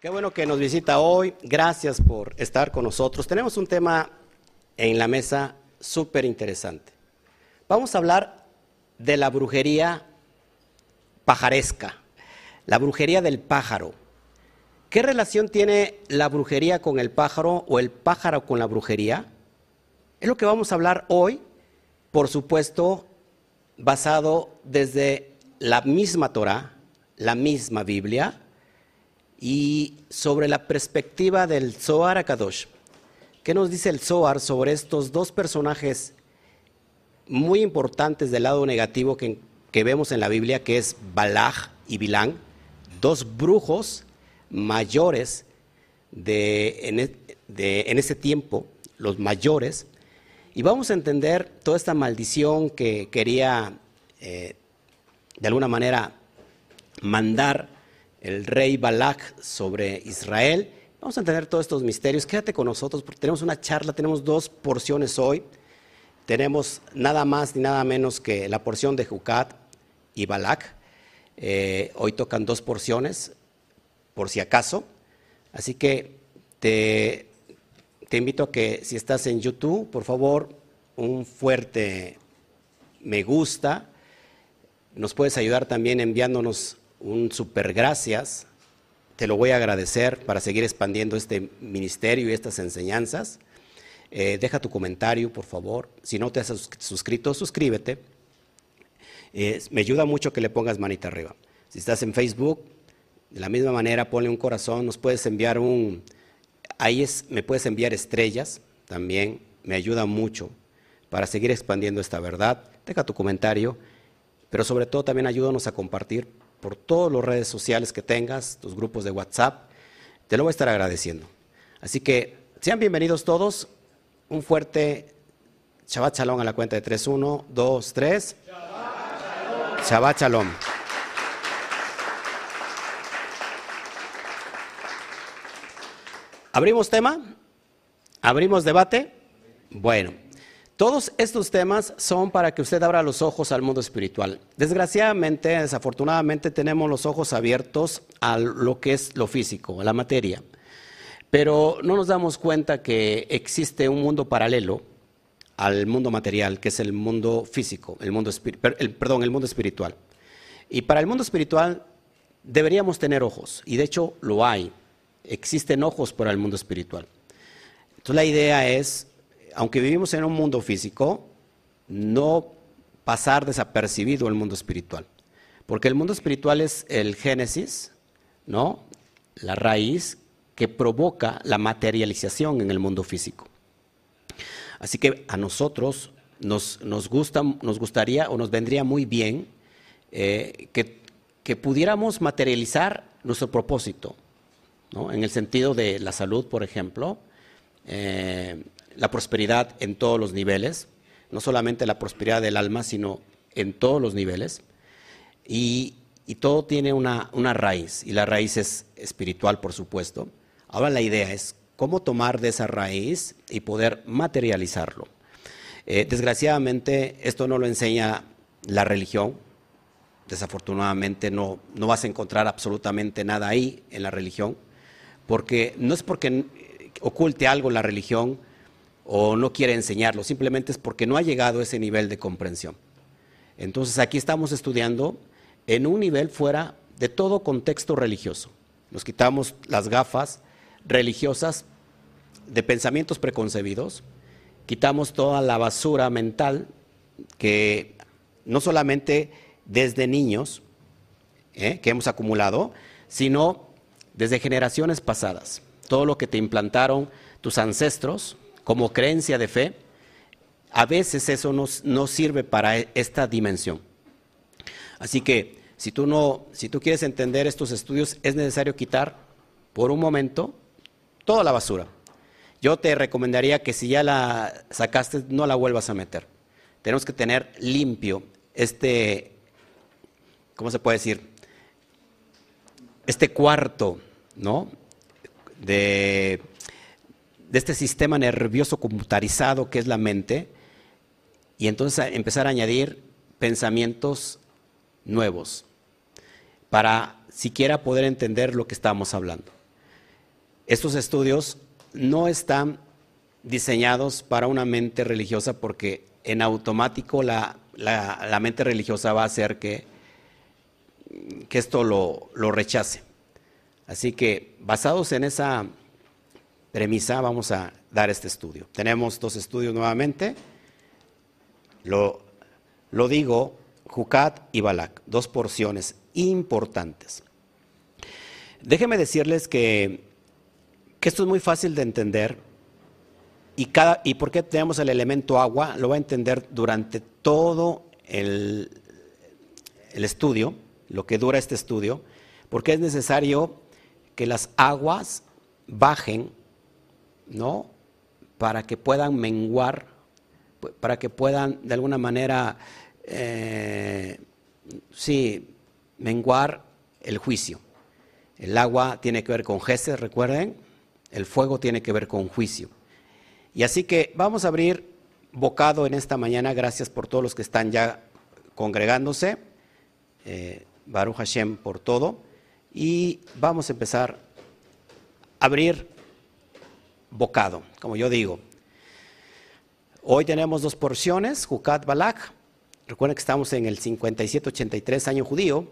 Qué bueno que nos visita hoy. Gracias por estar con nosotros. Tenemos un tema en la mesa súper interesante. Vamos a hablar de la brujería pajaresca, la brujería del pájaro. ¿Qué relación tiene la brujería con el pájaro o el pájaro con la brujería? Es lo que vamos a hablar hoy, por supuesto, basado desde la misma Torah, la misma Biblia, y sobre la perspectiva del Zohar Akadosh. ¿Qué nos dice el Zohar sobre estos dos personajes muy importantes del lado negativo que, vemos en la Biblia, que es Balaj y Bilán, dos brujos mayores de, en, e, ese tiempo, los mayores, y vamos a entender toda esta maldición que quería eh, de alguna manera mandar el rey Balak sobre Israel. Vamos a entender todos estos misterios. Quédate con nosotros porque tenemos una charla, tenemos dos porciones hoy. Tenemos nada más ni nada menos que la porción de Jucat y Balak. Eh, hoy tocan dos porciones, por si acaso. Así que te, te invito a que si estás en YouTube, por favor, un fuerte me gusta. Nos puedes ayudar también enviándonos un super gracias. Te lo voy a agradecer para seguir expandiendo este ministerio y estas enseñanzas. Eh, deja tu comentario, por favor. Si no te has suscrito, suscríbete. Eh, me ayuda mucho que le pongas manita arriba. Si estás en Facebook, de la misma manera, ponle un corazón. Nos puedes enviar un. Ahí es, me puedes enviar estrellas también. Me ayuda mucho para seguir expandiendo esta verdad. Deja tu comentario, pero sobre todo también ayúdanos a compartir por todas las redes sociales que tengas, tus grupos de WhatsApp. Te lo voy a estar agradeciendo. Así que sean bienvenidos todos. Un fuerte Shabbat Shalom a la cuenta de 3, 1, 2, 3. Shabbat. ¿Abrimos tema? ¿Abrimos debate? Bueno. Todos estos temas son para que usted abra los ojos al mundo espiritual. Desgraciadamente, desafortunadamente, tenemos los ojos abiertos a lo que es lo físico, a la materia. Pero no nos damos cuenta que existe un mundo paralelo al mundo material, que es el mundo físico, el mundo perdón, el mundo espiritual. Y para el mundo espiritual deberíamos tener ojos, y de hecho lo hay. Existen ojos para el mundo espiritual. Entonces la idea es aunque vivimos en un mundo físico, no pasar desapercibido el mundo espiritual. Porque el mundo espiritual es el génesis, ¿no? La raíz que provoca la materialización en el mundo físico. Así que a nosotros nos, nos, nos gustaría o nos vendría muy bien eh, que, pudiéramos materializar nuestro propósito, ¿no? en el sentido de la salud, por ejemplo, eh, la prosperidad en todos los niveles, no solamente la prosperidad del alma, sino en todos los niveles. Y, todo tiene una, raíz, y la raíz es espiritual, por supuesto. Ahora la idea es cómo tomar de esa raíz y poder materializarlo. Eh, desgraciadamente, esto no lo enseña la religión. Desafortunadamente, no, no vas a encontrar absolutamente nada ahí en la religión, porque no es porque oculte algo la religión, o no quiere enseñarlo, simplemente es porque no ha llegado a ese nivel de comprensión. Entonces aquí estamos estudiando en un nivel fuera de todo contexto religioso. Nos quitamos las gafas religiosas de pensamientos preconcebidos, quitamos toda la basura mental que no solamente desde niños ¿eh? que hemos acumulado, sino desde generaciones pasadas. Todo lo que te implantaron tus ancestros, como creencia de fe, a veces eso no, sirve para e, esta dimensión. Así que si tú, no, si tú quieres entender estos estudios, es necesario quitar por un momento toda la basura. Yo te recomendaría que si ya la sacaste, no la vuelvas a meter. Tenemos que tener limpio este, ¿cómo se puede decir? Este cuarto, ¿no? De de este sistema nervioso computarizado que es la mente y entonces empezar a añadir pensamientos nuevos para siquiera poder entender lo que estamos hablando. estos estudios no están diseñados para una mente religiosa porque en automático la, mente religiosa va a hacer que, que esto lo, lo rechace. Así que basados en esa premisa vamos a dar este estudio. Tenemos dos estudios nuevamente. Lo, digo, Jucat y Balak, dos porciones importantes. Déjenme decirles que, esto es muy fácil de entender y, por qué tenemos el elemento agua, lo va a entender durante todo el estudio, lo que dura este estudio, porque es necesario que las aguas bajen, ¿no? Para que puedan menguar, para que puedan de alguna manera, eh, sí, menguar el juicio. El agua tiene que ver con Jesús, recuerden, el fuego tiene que ver con juicio. Y así que vamos a abrir bocado en esta mañana, gracias por todos los que están ya congregándose, eh, Baruch Hashem por todo, y vamos a empezar a abrir bocado, como yo digo. Hoy tenemos dos porciones, Jucat Balak. Recuerden que estamos en el 5783 año judío.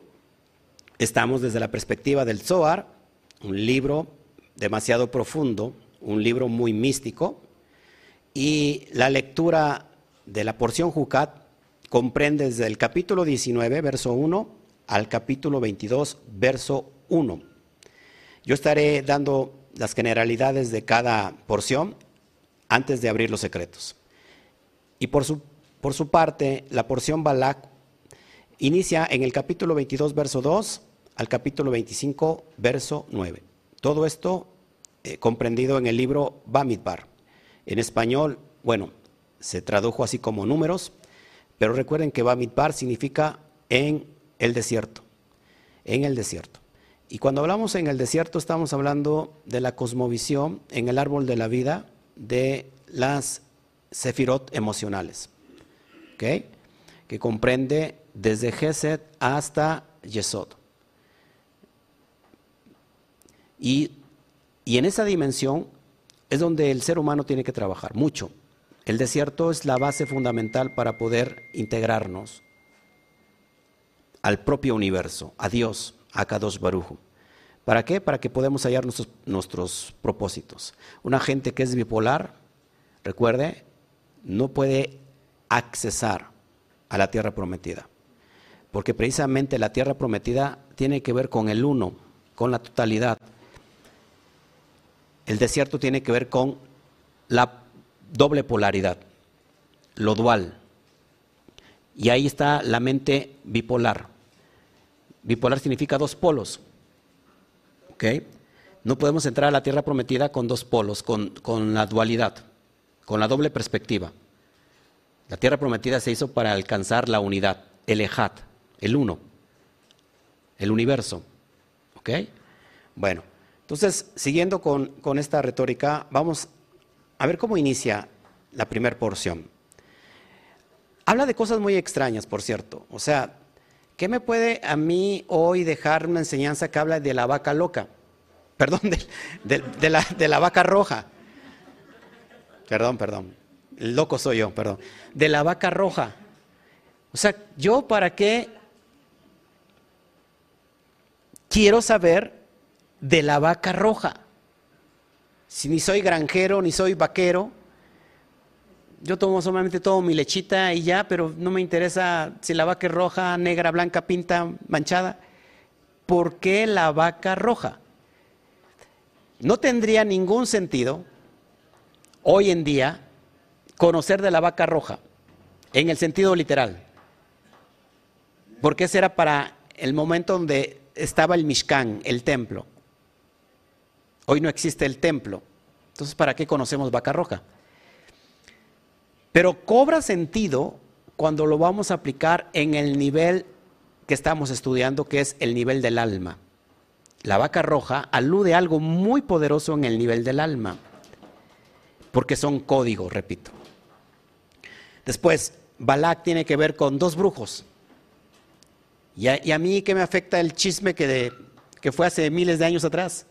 Estamos desde la perspectiva del Zohar, un libro demasiado profundo, un libro muy místico, y la lectura de la porción Jucat comprende desde el capítulo 19, verso 1, al capítulo 22, verso 1. Yo estaré dando las generalidades de cada porción antes de abrir los secretos. Y por su, por su parte, la porción Balak inicia en el capítulo 22, verso 2 al capítulo 25, verso 9. Todo esto eh, comprendido en el libro Bamidbar. En español, bueno, se tradujo así como números, pero recuerden que Bamidbar significa en el desierto, en el desierto. Y cuando hablamos en el desierto estamos hablando de la cosmovisión en el árbol de la vida de las sefirot emocionales, que comprende desde Geset hasta Yesod. Y, en esa dimensión es donde el ser humano tiene que trabajar mucho. El desierto es la base fundamental para poder integrarnos al propio universo, a Dios, a Kadosh Barujo. ¿Para qué? Para que podamos hallar nuestros, nuestros propósitos. Una gente que es bipolar, recuerde, no puede accesar a la tierra prometida. Porque precisamente la tierra prometida tiene que ver con el uno, con la totalidad. El desierto tiene que ver con la doble polaridad, lo dual. Y ahí está la mente bipolar. Bipolar significa dos polos. ¿Ok? No podemos entrar a la tierra prometida con dos polos, con, con la dualidad, con la doble perspectiva. La tierra prometida se hizo para alcanzar la unidad, el ejat, el uno, el universo. ¿Ok? Bueno. Entonces, siguiendo con, esta retórica, vamos a ver cómo inicia la primera porción. Habla de cosas muy extrañas, por cierto. O sea, ¿qué me puede a mí hoy dejar una enseñanza que habla de la vaca loca? Perdón, de, la, la vaca roja. Perdón, perdón. El loco soy yo, perdón. De la vaca roja. O sea, ¿yo para qué quiero saber de la vaca roja. Si ni soy granjero, ni soy vaquero, yo tomo solamente todo mi lechita y ya, pero no me interesa si la vaca es roja, negra, blanca, pinta, manchada. ¿Por qué la vaca roja? No tendría ningún sentido hoy en día conocer de la vaca roja, en el sentido literal. Porque ese era para el momento donde estaba el Mishkan, el templo. Hoy no existe el templo. Entonces, ¿para qué conocemos vaca roja? Pero cobra sentido cuando lo vamos a aplicar en el nivel que estamos estudiando, que es el nivel del alma. La vaca roja alude a algo muy poderoso en el nivel del alma, porque son códigos, repito. Después, Balak tiene que ver con dos brujos. Y a, mí, ¿qué me afecta el chisme que, que fue hace miles de años atrás?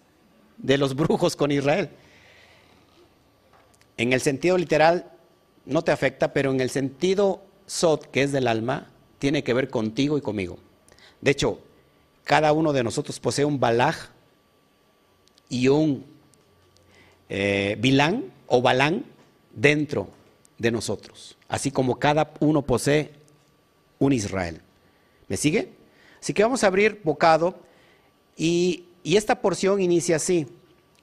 de los brujos con Israel. En el sentido literal no te afecta, pero en el sentido sod, que es del alma, tiene que ver contigo y conmigo. De hecho, cada uno de nosotros posee un balaj y un eh, bilán o balán dentro de nosotros, así como cada uno posee un Israel. ¿Me sigue? Así que vamos a abrir bocado y, y esta porción inicia así.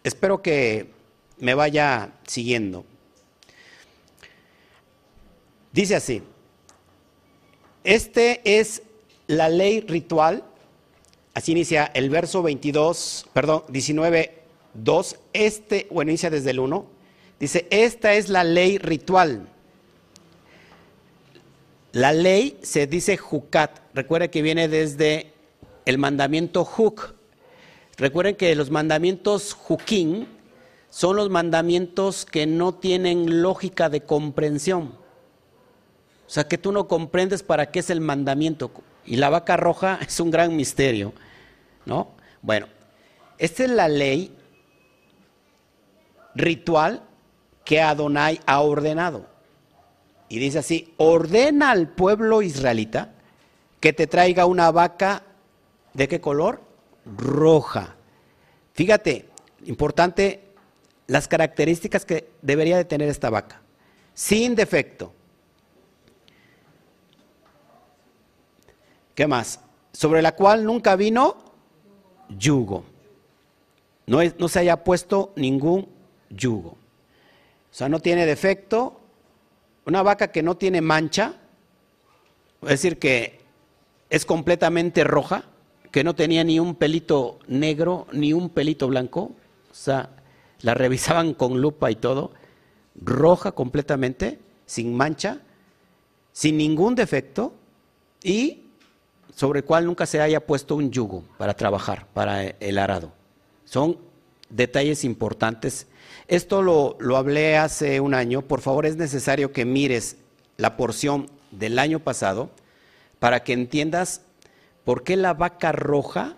Espero que me vaya siguiendo. Dice así, este es la ley ritual, así inicia el verso 22, perdón, 19, 2, este, bueno, inicia desde el 1, dice, esta es la ley ritual. La ley se dice jucat, recuerda que viene desde el mandamiento juk. Recuerden que los mandamientos juquín son los mandamientos que no tienen lógica de comprensión. O sea, que tú no comprendes para qué es el mandamiento. Y la vaca roja es un gran misterio, ¿no? Bueno, esta es la ley ritual que Adonai ha ordenado. Y dice así, ordena al pueblo israelita que te traiga una vaca, ¿de qué color? Roja. Fíjate, importante, las características que debería de tener esta vaca. Sin defecto. ¿Qué más? Sobre la cual nunca vino yugo. No, se haya puesto ningún yugo. O sea, no tiene defecto, una vaca que no tiene mancha, es decir, que es completamente roja, que no tenía ni un pelito negro ni un pelito blanco, o sea, la revisaban con lupa y todo, roja completamente, sin mancha, sin ningún defecto y sobre el cual nunca se haya puesto un yugo para trabajar, para el arado. Son detalles importantes esto lo, hablé hace un año. Por favor, es necesario que mires la porción del año pasado para que entiendas por qué la vaca roja,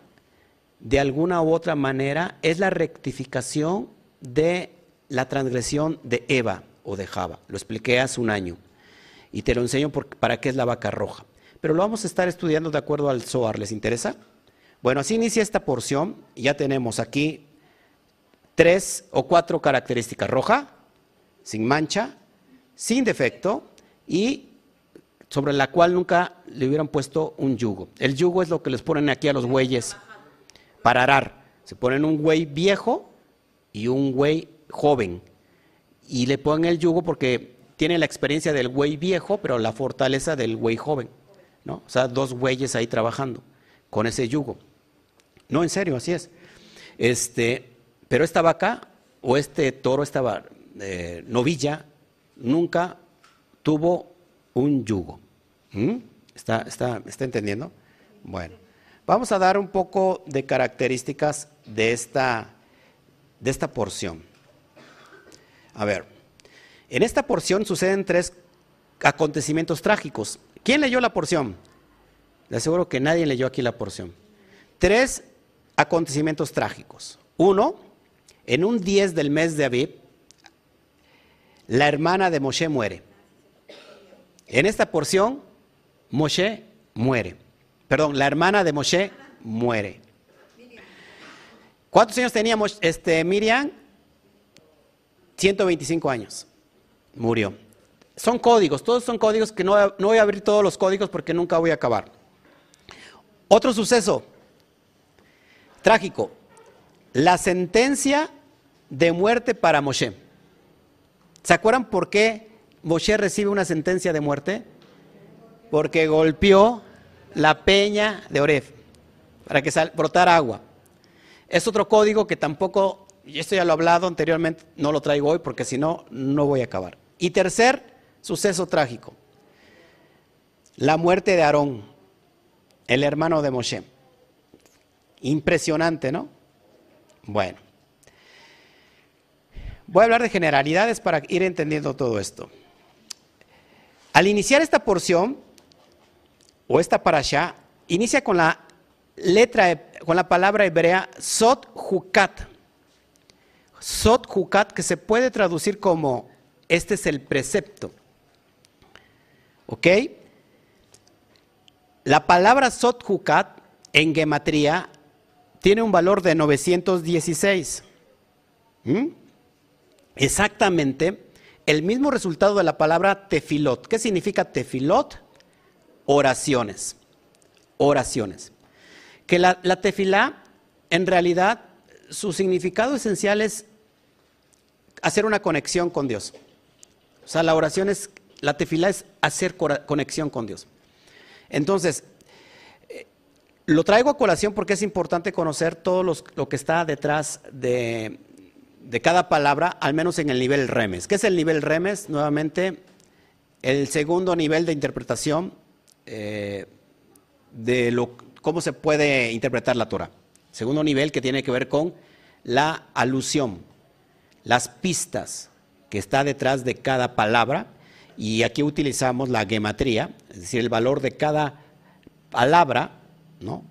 de alguna u otra manera, es la rectificación de la transgresión de Eva o de Java. Lo expliqué hace un año y te lo enseño para qué es la vaca roja. Pero lo vamos a estar estudiando de acuerdo al SOAR. ¿Les interesa? Bueno, así inicia esta porción. Ya tenemos aquí tres o cuatro características. Roja, sin mancha, sin defecto y sobre la cual nunca le hubieran puesto un yugo. El yugo es lo que les ponen aquí a los bueyes para arar. Se ponen un buey viejo y un buey joven. Y le ponen el yugo porque tiene la experiencia del buey viejo, pero la fortaleza del buey joven. O sea, dos bueyes ahí trabajando con ese yugo. No, en serio, así es. Este, pero esta vaca o este toro, esta eh, novilla, nunca tuvo un yugo. ¿Mm? ¿Está, está, ¿Está entendiendo? Bueno, vamos a dar un poco de características de esta, de esta porción. A ver, en esta porción suceden tres acontecimientos trágicos. ¿Quién leyó la porción? Le aseguro que nadie leyó aquí la porción. Tres acontecimientos trágicos. Uno, en un 10 del mes de Aviv, la hermana de Moshe muere. En esta porción, Moshe muere. Perdón, la hermana de Moshe muere. ¿Cuántos años tenía este, Miriam? 125 años. Murió. Son códigos, todos son códigos que no, no voy a abrir todos los códigos porque nunca voy a acabar. Otro suceso trágico. La sentencia de muerte para Moshe. ¿Se acuerdan por qué Moshe recibe una sentencia de muerte? Porque golpeó la peña de Oref para que brotara agua. Es otro código que tampoco, y esto ya lo he hablado anteriormente, no lo traigo hoy porque si no, no voy a acabar. Y tercer suceso trágico, la muerte de Aarón, el hermano de Moshe. Impresionante, ¿no? Bueno. Voy a hablar de generalidades para ir entendiendo todo esto. Al iniciar esta porción, o esta parasha, inicia con la letra, con la palabra hebrea Sot Hukat. Sot Jucat, que se puede traducir como este es el precepto. ¿Ok? La palabra Sot Jucat en gematría tiene un valor de 916. ¿Mm? Exactamente el mismo resultado de la palabra tefilot. ¿Qué significa tefilot? Oraciones. Oraciones. Que la, la tefilá, en realidad, su significado esencial es hacer una conexión con Dios. O sea, la oración es, la tefilá es hacer conexión con Dios. Entonces, eh, lo traigo a colación porque es importante conocer todo lo que está detrás de, cada palabra, al menos en el nivel remes. ¿Qué es el nivel remes? Nuevamente, el segundo nivel de interpretación eh, de lo, cómo se puede interpretar la Torah. Segundo nivel que tiene que ver con la alusión, las pistas que está detrás de cada palabra. Y aquí utilizamos la gematría, es decir, el valor de cada palabra, ¿no?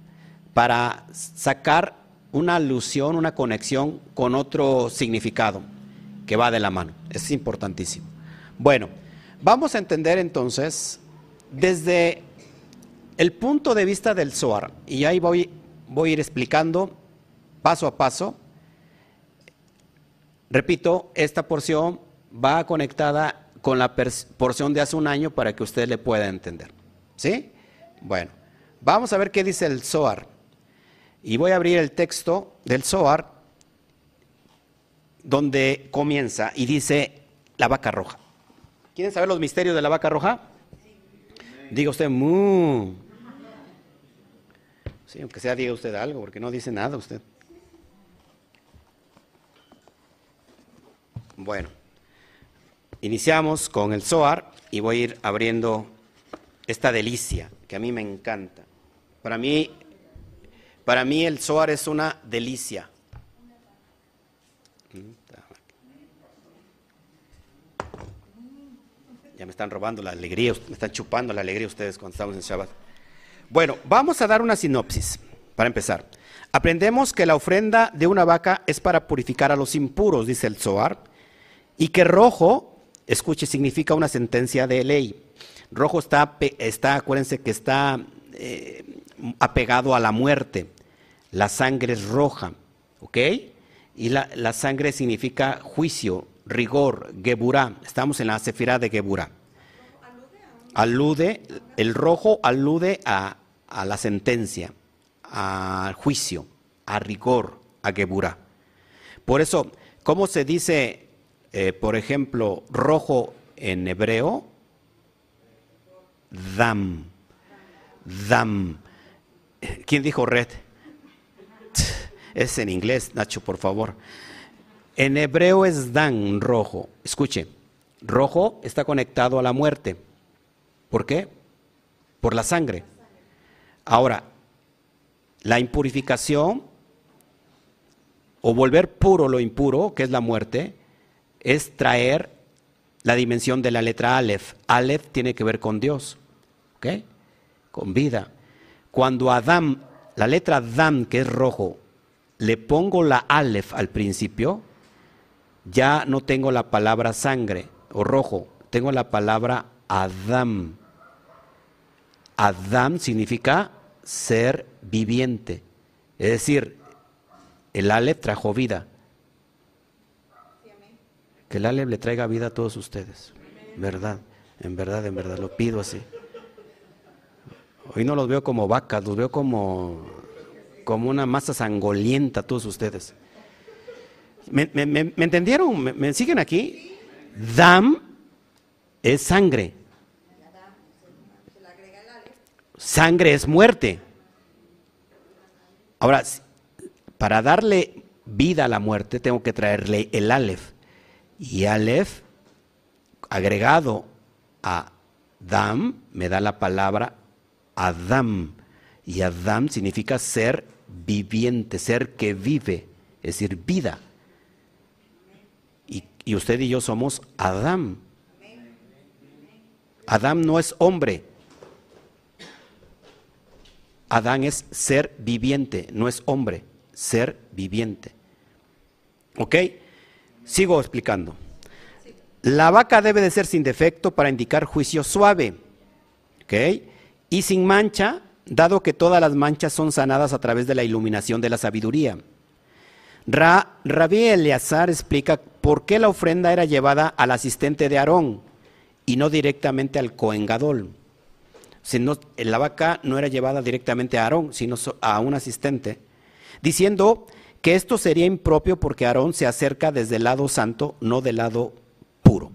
Para sacar una alusión, una conexión con otro significado que va de la mano. Es importantísimo. Bueno, vamos a entender entonces desde el punto de vista del SOAR, y ahí voy, voy a ir explicando paso a paso. Repito, esta porción va conectada con la porción de hace un año para que usted le pueda entender. ¿Sí? Bueno, vamos a ver qué dice el SOAR. Y voy a abrir el texto del Zohar, donde comienza y dice la vaca roja. ¿Quieren saber los misterios de la vaca roja? Diga usted, mu. Sí, aunque sea diga usted algo, porque no dice nada usted. Bueno, iniciamos con el Zohar y voy a ir abriendo esta delicia que a mí me encanta. Para mí para mí el Zohar es una delicia. Ya me están robando la alegría, me están chupando la alegría ustedes cuando estamos en Shabbat. Bueno, vamos a dar una sinopsis para empezar. Aprendemos que la ofrenda de una vaca es para purificar a los impuros, dice el Zohar, y que rojo, escuche, significa una sentencia de ley. Rojo está, acuérdense que está eh, apegado a la muerte la sangre es roja, ¿ok? Y la, sangre significa juicio, rigor, geburá. Estamos en la sefirá de geburá. Alude, el rojo alude a, la sentencia, al juicio, a rigor, a geburá. Por eso, ¿cómo se dice, eh, por ejemplo, rojo en hebreo? Dam. Dam. ¿Quién dijo red? Es en inglés, Nacho, por favor. En hebreo es dan, rojo. Escuche, rojo está conectado a la muerte. ¿Por qué? Por la sangre. Ahora, la impurificación o volver puro lo impuro, que es la muerte, es traer la dimensión de la letra Aleph. Aleph tiene que ver con Dios, ¿ok? Con vida. Cuando Adán, la letra Adam, que es rojo, le pongo la Aleph al principio, ya no tengo la palabra sangre o rojo, tengo la palabra Adam. Adam significa ser viviente. Es decir, el Aleph trajo vida. Que el Aleph le traiga vida a todos ustedes. ¿Verdad? En verdad, en verdad, lo pido así. Hoy no los veo como vacas, los veo como como una masa sangolienta todos ustedes. ¿Me, entendieron? ¿Me, siguen aquí? Dam es sangre. Sangre es muerte. Ahora, para darle vida a la muerte, tengo que traerle el Aleph. Y Aleph, agregado a Dam, me da la palabra Adam. Y Adam significa ser viviente, ser que vive, es decir, vida. Y, usted y yo somos Adán. Adán no es hombre. Adán es ser viviente, no es hombre, ser viviente. ¿Ok? Sigo explicando. La vaca debe de ser sin defecto para indicar juicio suave, ¿ok? Y sin mancha, dado que todas las manchas son sanadas a través de la iluminación de la sabiduría. Ra, Rabí Eleazar explica por qué la ofrenda era llevada al asistente de Aarón y no directamente al coengadol. la vaca no era llevada directamente a Aarón, sino a un asistente, diciendo que esto sería impropio porque Aarón se acerca desde el lado santo, no del lado puro.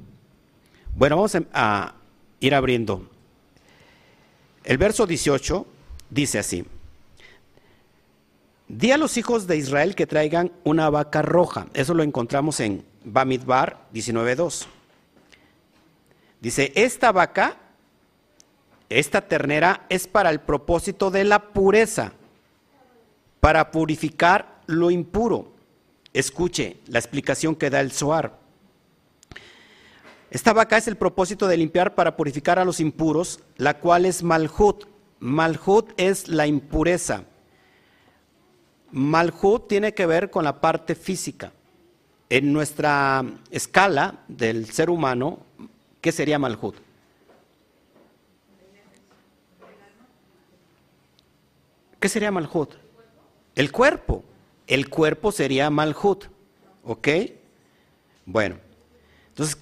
Bueno, vamos a ir abriendo. El verso 18 dice así. Di a los hijos de Israel que traigan una vaca roja. Eso lo encontramos en Bamidbar 19.2. Dice, esta vaca, esta ternera es para el propósito de la pureza, para purificar lo impuro. Escuche la explicación que da el Zohar. Esta vaca es el propósito de limpiar para purificar a los impuros, la cual es Malhut. Malhut es la impureza. Malhut tiene que ver con la parte física. En nuestra escala del ser humano, ¿qué sería Malhut? ¿Qué sería Malhut? El cuerpo. El cuerpo sería Malhut. ¿Ok? Bueno, entonces,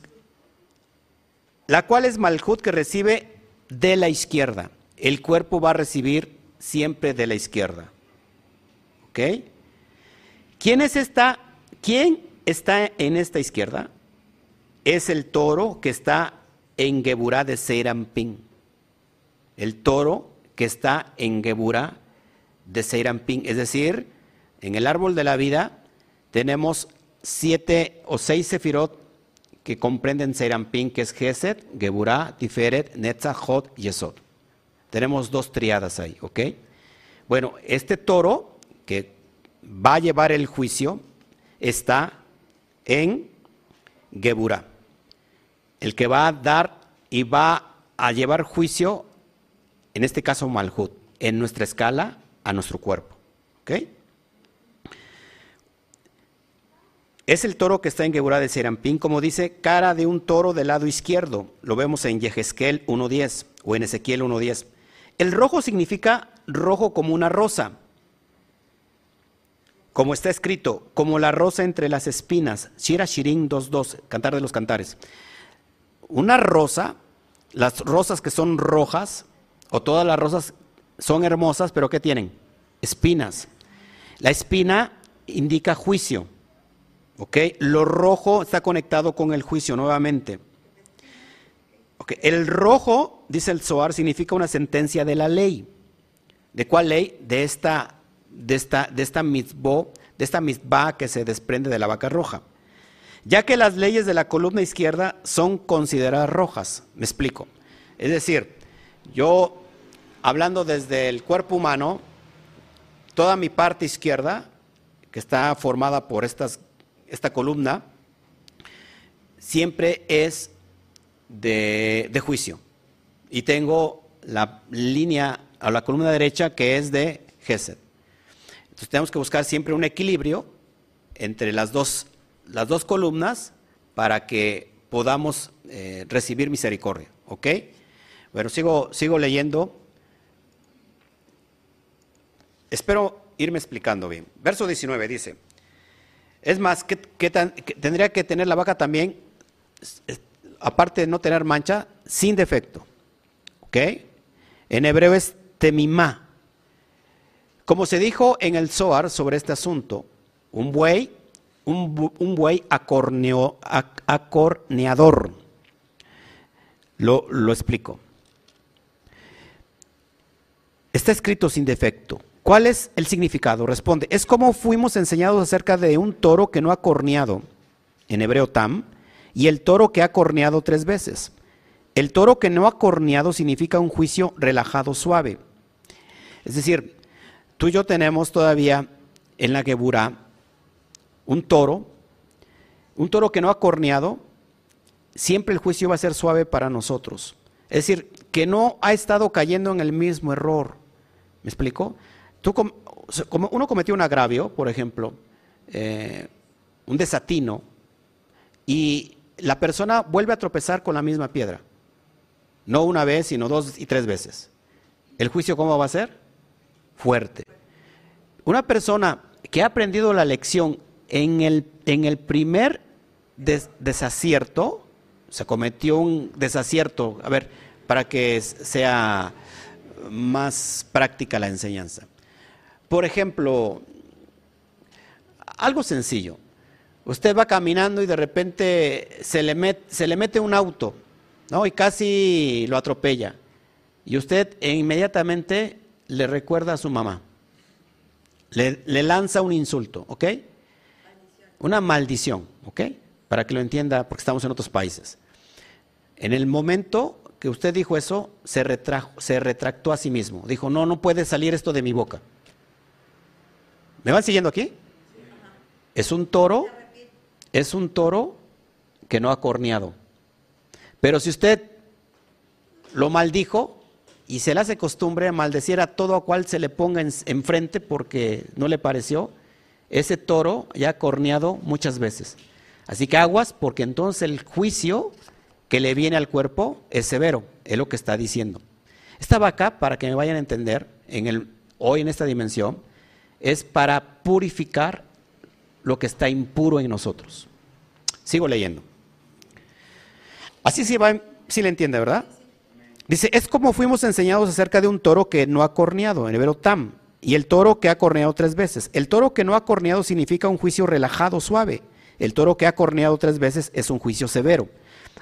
la cual es Malhut que recibe de la izquierda. El cuerpo va a recibir siempre de la izquierda. ¿Quién es esta? ¿Quién está en esta izquierda? Es el toro que está en Geburá de Seirampín. El toro que está en Geburá de Seirampín. Es decir, en el árbol de la vida tenemos siete o seis sefirot que comprenden Seirampín, que es Geset, Geburá, Tiferet, Netzach, y Yesod. Tenemos dos triadas ahí, ¿ok? Bueno, este toro que va a llevar el juicio está en Geburah. El que va a dar y va a llevar juicio, en este caso Malhut, en nuestra escala a nuestro cuerpo. ¿Ok? Es el toro que está en Geburah de Serampín, como dice, cara de un toro del lado izquierdo. Lo vemos en Yehezkel 1.10 o en Ezequiel 1.10. El rojo significa rojo como una rosa como está escrito, como la rosa entre las espinas, Shira Shirin 2.2, Cantar de los Cantares. Una rosa, las rosas que son rojas, o todas las rosas son hermosas, pero ¿qué tienen? Espinas. La espina indica juicio. ¿Ok? Lo rojo está conectado con el juicio nuevamente. El rojo, dice el Zohar, significa una sentencia de la ley. ¿De cuál ley? De esta de esta, de esta mitzvah, de esta mitzvah que se desprende de la vaca roja. Ya que las leyes de la columna izquierda son consideradas rojas. Me explico. Es decir, yo, hablando desde el cuerpo humano, toda mi parte izquierda, que está formada por estas, esta columna, siempre es de, juicio. Y tengo la línea a la columna derecha que es de Gesed. Entonces tenemos que buscar siempre un equilibrio entre las dos, las dos columnas para que podamos eh, recibir misericordia. ¿Ok? Bueno, sigo, sigo leyendo. Espero irme explicando bien. Verso 19 dice, es más, tendría que tener la vaca también, aparte de no tener mancha, sin defecto. ¿Ok? En hebreo es temimá. Como se dijo en el Zohar sobre este asunto, un buey, un, buey acorneador. Lo explico. Está escrito sin defecto. ¿Cuál es el significado? Responde, es como fuimos enseñados acerca de un toro que no ha corneado, en hebreo tam, y el toro que ha corneado tres veces. El toro que no ha corneado significa un juicio relajado, suave. Es decir, Tú y yo tenemos todavía en la Geburá un toro, un toro que no ha corneado, siempre el juicio va a ser suave para nosotros. Es decir, que no ha estado cayendo en el mismo error. ¿Me explico? Tú, como uno cometió un agravio, por ejemplo, eh, un desatino, y la persona vuelve a tropezar con la misma piedra. No una vez, sino dos y tres veces. ¿El juicio cómo va a ser? Fuerte. Una persona que ha aprendido la lección en el, en el primer desacierto, se cometió un desacierto, a ver, para que sea más práctica la enseñanza. Por ejemplo, algo sencillo. Usted va caminando y de repente se le, mete un auto, ¿no? Y casi lo atropella. Y usted inmediatamente le recuerda a su mamá. Le, le lanza un insulto, ¿ok? Una maldición, ¿ok? Para que lo entienda, porque estamos en otros países. En el momento que usted dijo eso, se, se retractó a sí mismo. Dijo, no, no puede salir esto de mi boca. ¿Me van siguiendo aquí? Es un toro, es un toro que no ha corneado. Pero si usted lo maldijo y se le hace costumbre maldecir a todo a cual se le ponga enfrente porque no le pareció, ese toro ya ha corneado muchas veces. Así que aguas porque entonces el juicio que le viene al cuerpo es severo, es lo que está diciendo. Esta vaca, para que me vayan a entender, en el, hoy en esta dimensión, es para purificar lo que está impuro en nosotros. Sigo leyendo. Así sí, va, sí le entiende, ¿verdad? Dice, es como fuimos enseñados acerca de un toro que no ha corneado, en hebreo tam, y el toro que ha corneado tres veces. El toro que no ha corneado significa un juicio relajado, suave. El toro que ha corneado tres veces es un juicio severo.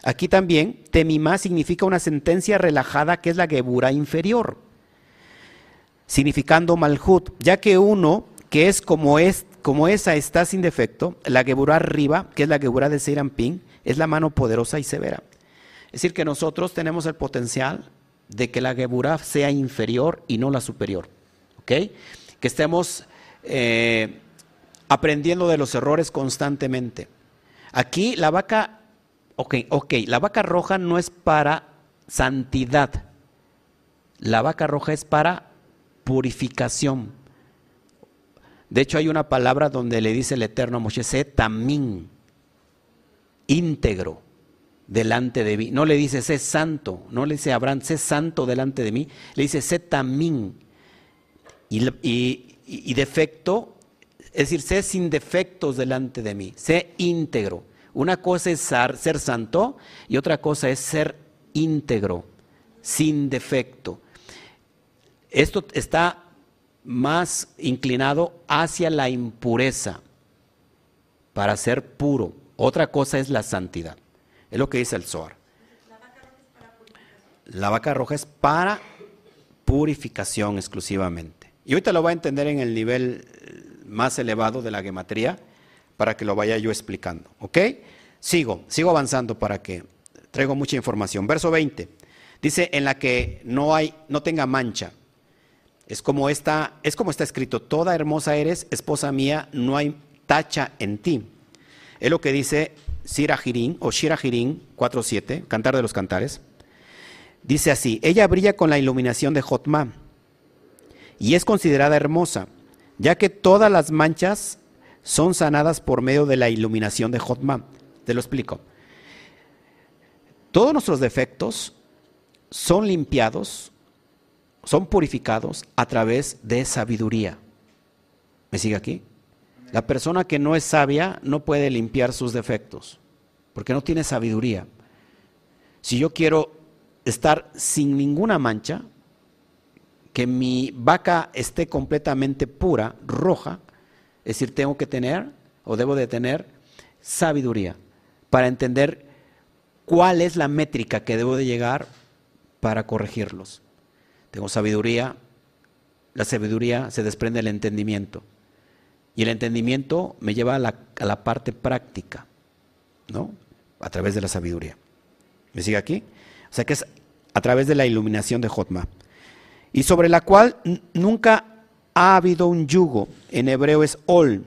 Aquí también, temimá significa una sentencia relajada que es la gebura inferior, significando malhut, ya que uno que es como, es, como esa está sin defecto, la gebura arriba, que es la gebura de Seirampín, es la mano poderosa y severa. Es decir, que nosotros tenemos el potencial de que la gebura sea inferior y no la superior. ¿Ok? Que estemos eh, aprendiendo de los errores constantemente. Aquí la vaca Ok, ok, la vaca roja no es para santidad. La vaca roja es para purificación. De hecho, hay una palabra donde le dice el Eterno a Moshe, sé tamín, íntegro delante de mí. No le dice, sé santo, no le dice a Abraham, sé santo delante de mí. Le dice, sé tamín. Y, y defecto, es decir, sé sin defectos delante de mí, sé íntegro. Una cosa es ser santo y otra cosa es ser íntegro, sin defecto. Esto está más inclinado hacia la impureza, para ser puro. Otra cosa es la santidad. Es lo que dice el Zohar. La vaca roja es para purificación exclusivamente. Y ahorita lo va a entender en el nivel más elevado de la gematría para que lo vaya yo explicando. ¿Ok? Sigo, sigo avanzando para que traigo mucha información. Verso 20. Dice, en la que no tenga mancha. Es como está, escrito, toda hermosa eres, esposa mía, no hay tacha en ti. Es lo que dice Sirajirín o Shirajirín 4.7, Cantar de los Cantares. Dice así, ella brilla con la iluminación de Jotma y es considerada hermosa, ya que todas las manchas son sanadas por medio de la iluminación de Jotma. Te lo explico. Todos nuestros defectos son limpiados, son purificados a través de sabiduría. ¿Me sigue aquí? La persona que no es sabia no puede limpiar sus defectos, porque no tiene sabiduría. Si yo quiero estar sin ninguna mancha, que mi vaca esté completamente pura, roja, es decir, tengo que tener o debo de tener sabiduría para entender cuál es la métrica que debo de llegar para corregirlos. Tengo sabiduría, la sabiduría se desprende del entendimiento y el entendimiento me lleva a la, parte práctica, ¿no? A través de la sabiduría. ¿Me sigue aquí? O sea que es a través de la iluminación de Jotma. Y sobre la cual nunca ha habido un yugo, en hebreo es ol,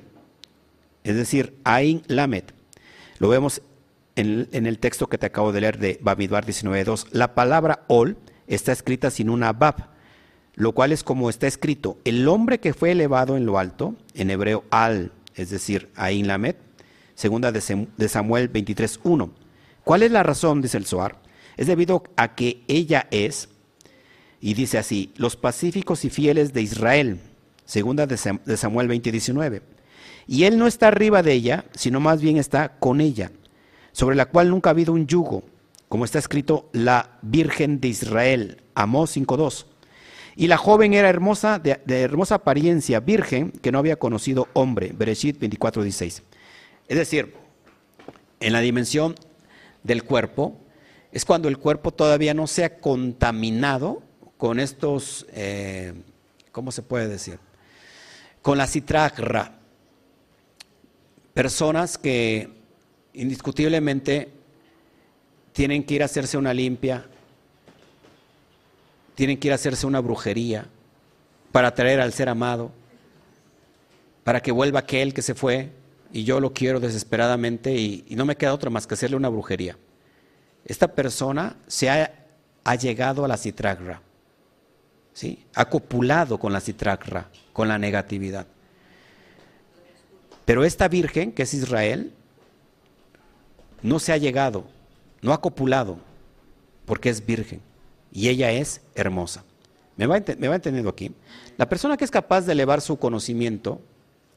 es decir, Ain Lamed. Lo vemos en, el texto que te acabo de leer de Bamidbar 19.2. La palabra ol está escrita sin una bab, lo cual es como está escrito, el hombre que fue elevado en lo alto, en hebreo al, es decir, Ain Lamed, segunda de Samuel 23.1. ¿Cuál es la razón? Dice el Zohar. Es debido a que ella es, y dice así, los pacíficos y fieles de Israel, segunda de Samuel 20.19. Y él no está arriba de ella, sino más bien está con ella, sobre la cual nunca ha habido un yugo, como está escrito, la Virgen de Israel, Amós 5.2. Y la joven era hermosa, de, hermosa apariencia, virgen, que no había conocido hombre. Bereshit 24:16. Es decir, en la dimensión del cuerpo, es cuando el cuerpo todavía no se ha contaminado con estos, eh, ¿cómo se puede decir? Con la citragra. Personas que indiscutiblemente tienen que ir a hacerse una limpia, tienen que ir a hacerse una brujería para traer al ser amado, para que vuelva aquel que se fue y yo lo quiero desesperadamente y, no me queda otra más que hacerle una brujería. Esta persona se ha, llegado a la citragra, ¿sí? ha copulado con la citragra, con la negatividad. Pero esta virgen, que es Israel, no se ha llegado, no ha copulado, porque es virgen y ella es hermosa. ¿Me va, entendiendo aquí? La persona que es capaz de elevar su conocimiento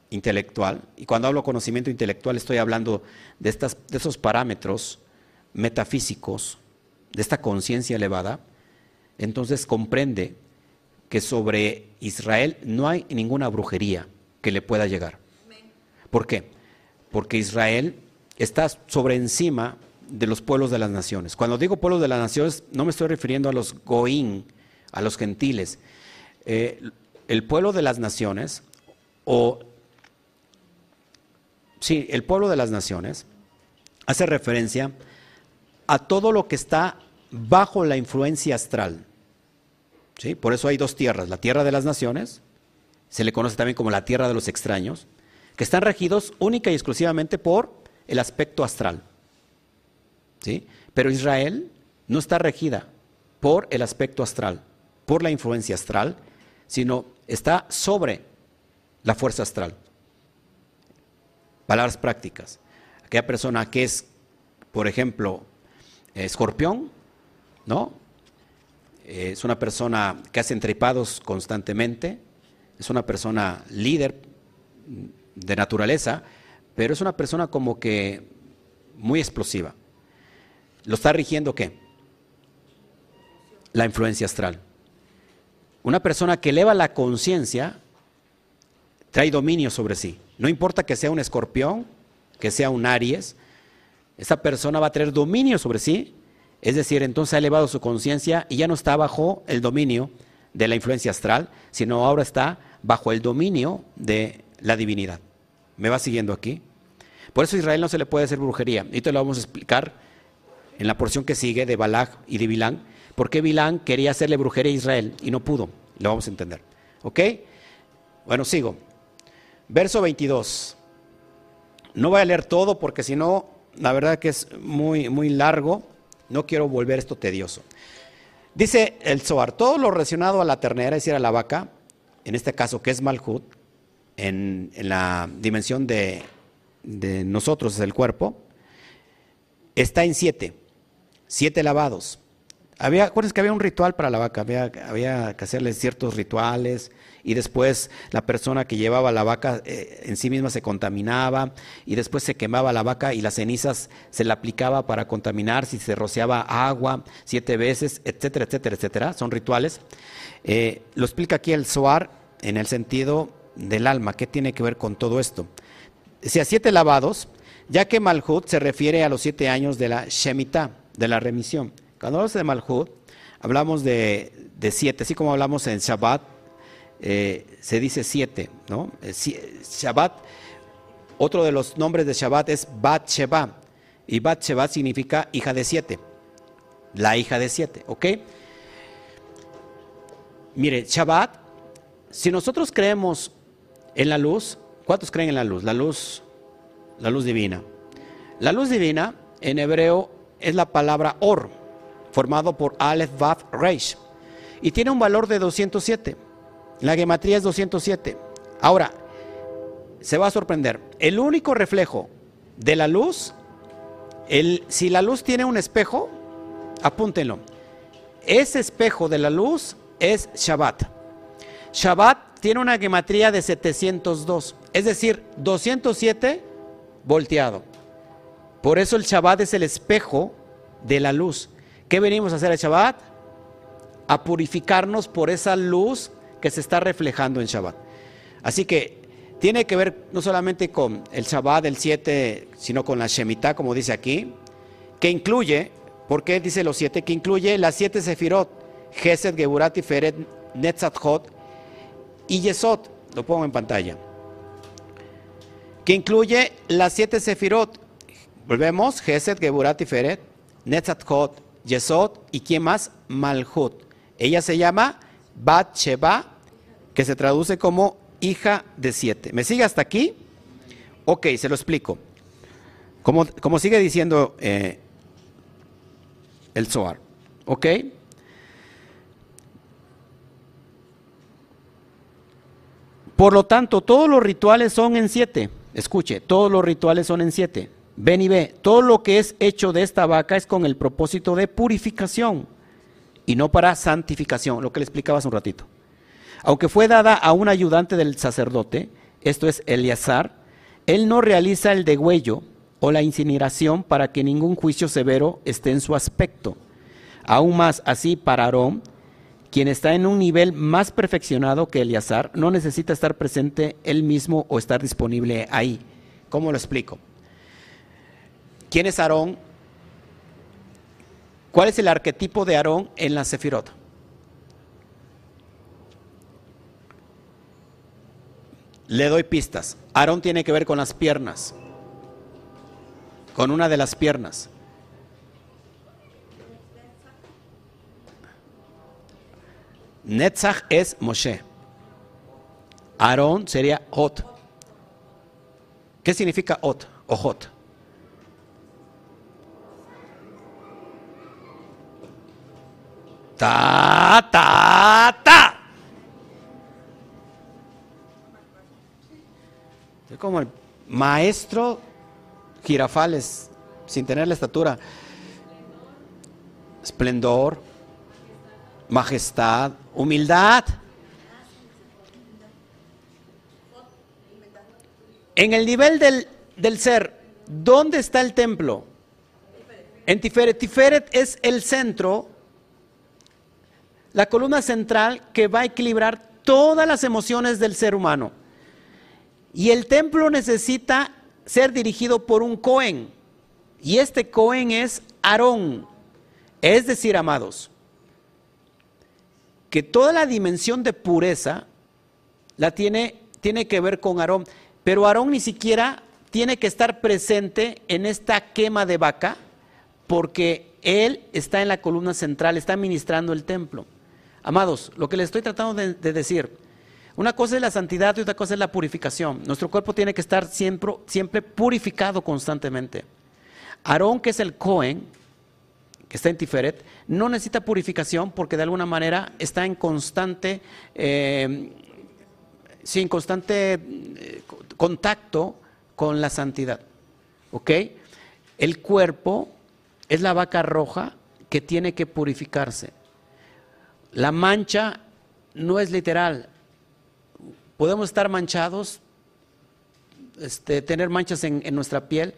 intelectual, y cuando hablo conocimiento intelectual estoy hablando de, estas, de esos parámetros metafísicos, de esta conciencia elevada, entonces comprende que sobre Israel no hay ninguna brujería que le pueda llegar. ¿Por qué? Porque Israel está sobre encima de los pueblos de las naciones. Cuando digo pueblos de las naciones, no me estoy refiriendo a los goín, a los gentiles. Eh, el pueblo de las naciones, o sí, el pueblo de las naciones, hace referencia a todo lo que está bajo la influencia astral. ¿Sí? Por eso hay dos tierras, la tierra de las naciones, se le conoce también como la tierra de los extraños, que están regidos única y exclusivamente por el aspecto astral. Pero Israel no está regida por el aspecto astral, por la influencia astral, sino está sobre la fuerza astral. Palabras prácticas. Aquella persona que es, por ejemplo, escorpión, ¿no? Es una persona que hace entripados constantemente, es una persona líder de naturaleza, pero es una persona como que muy explosiva. ¿Lo está rigiendo qué? La influencia astral. Una persona que eleva la conciencia trae dominio sobre sí. No importa que sea un escorpión, que sea un Aries, esa persona va a tener dominio sobre sí. Es decir, entonces ha elevado su conciencia y ya no está bajo el dominio de la influencia astral, sino ahora está bajo el dominio de la divinidad. ¿Me va siguiendo aquí? Por eso a Israel no se le puede hacer brujería. Y te lo vamos a explicar en la porción que sigue de Balak y de Bilán, por qué Bilán quería hacerle brujería a Israel y no pudo. Lo vamos a entender. ¿Ok? Bueno, sigo. Verso 22. No voy a leer todo porque si no, la verdad que es muy, muy largo. No quiero volver esto tedioso. Dice el Zohar, todo lo relacionado a la ternera, es decir, a la vaca, en este caso que es Malhut, en, la dimensión de, de nosotros, es el cuerpo, está en siete siete lavados. Había, acuérdense que había un ritual para la vaca, había, que hacerle ciertos rituales y después la persona que llevaba la vaca eh, en sí misma se contaminaba y después se quemaba la vaca y las cenizas se le aplicaba para contaminar si se rociaba agua siete veces, etcétera, etcétera, etcétera. Son rituales. Eh, lo explica aquí el Zohar en el sentido del alma. ¿Qué tiene que ver con todo esto? Decía siete lavados, ya que Malhut se refiere a los siete años de la Shemitah de la remisión. Cuando hablamos de Malhut, hablamos de, siete, así como hablamos en Shabbat, eh, se dice siete, ¿no? Eh, Shabbat, otro de los nombres de Shabbat es Bat Sheba, y Bat Sheba significa hija de siete, la hija de siete, ¿ok? Mire, Shabbat, si nosotros creemos en la luz, ¿cuántos creen en la luz? La luz, la luz divina. La luz divina en hebreo es la palabra Or, formado por Aleph, Vav, Reish. Y tiene un valor de 207. La gematría es 207. Ahora, se va a sorprender. El único reflejo de la luz, el, si la luz tiene un espejo, apúntenlo. Ese espejo de la luz es Shabbat. Shabbat tiene una gematría de 702, es decir, 207 volteado. Por eso el Shabbat es el espejo de la luz. ¿Qué venimos a hacer el Shabbat? A purificarnos por esa luz que se está reflejando en Shabbat. Así que tiene que ver no solamente con el Shabbat del 7, sino con la Shemitah, como dice aquí, que incluye, ¿por qué dice los siete? Que incluye las siete Sefirot, Gesed, Geburat, Feret, Netzat, y Yesod. Lo pongo en pantalla. Que incluye las siete Sefirot. Volvemos, Gesed, Geburat, Feret, Netzat, Yesod y quién más? Malhut. Ella se llama Bat Sheba, que se traduce como hija de siete. ¿Me sigue hasta aquí? Ok, se lo explico. Como, como sigue diciendo eh, el Zohar. ¿Ok? Por lo tanto, todos los rituales son en siete. Escuche, todos los rituales son en siete. Ven y ve, todo lo que es hecho de esta vaca es con el propósito de purificación y no para santificación, lo que le explicaba hace un ratito. Aunque fue dada a un ayudante del sacerdote, esto es Eleazar, él no realiza el degüello o la incineración para que ningún juicio severo esté en su aspecto. Aún más así para Aarón, quien está en un nivel más perfeccionado que Eleazar, no necesita estar presente él mismo o estar disponible ahí. ¿Cómo lo explico? ¿Quién es Aarón? ¿Cuál es el arquetipo de Aarón en la Sefirot? Le doy pistas. Aarón tiene que ver con las piernas, con una de las piernas. Netzach es Moshe. Aarón sería Ot. ¿Qué significa Ot o Hot? Ta, ta, ta. Es como el maestro girafales, sin tener la estatura. Esplendor, majestad, humildad. En el nivel del, del ser, ¿dónde está el templo? En Tiferet. Tiferet es el centro, la columna central que va a equilibrar todas las emociones del ser humano. Y el templo necesita ser dirigido por un Cohen. Y este Cohen es Aarón. Es decir, amados, que toda la dimensión de pureza la tiene, tiene que ver con Aarón. Pero Aarón ni siquiera tiene que estar presente en esta quema de vaca porque él está en la columna central, está ministrando el templo. Amados, lo que le estoy tratando de, de decir, una cosa es la santidad y otra cosa es la purificación. Nuestro cuerpo tiene que estar siempre, siempre purificado constantemente. Aarón, que es el Cohen, que está en Tiferet, no necesita purificación porque de alguna manera está en constante, eh, sin constante eh, contacto con la santidad. ¿Ok? El cuerpo es la vaca roja que tiene que purificarse. La mancha no es literal, podemos estar manchados, este, tener manchas en, nuestra piel,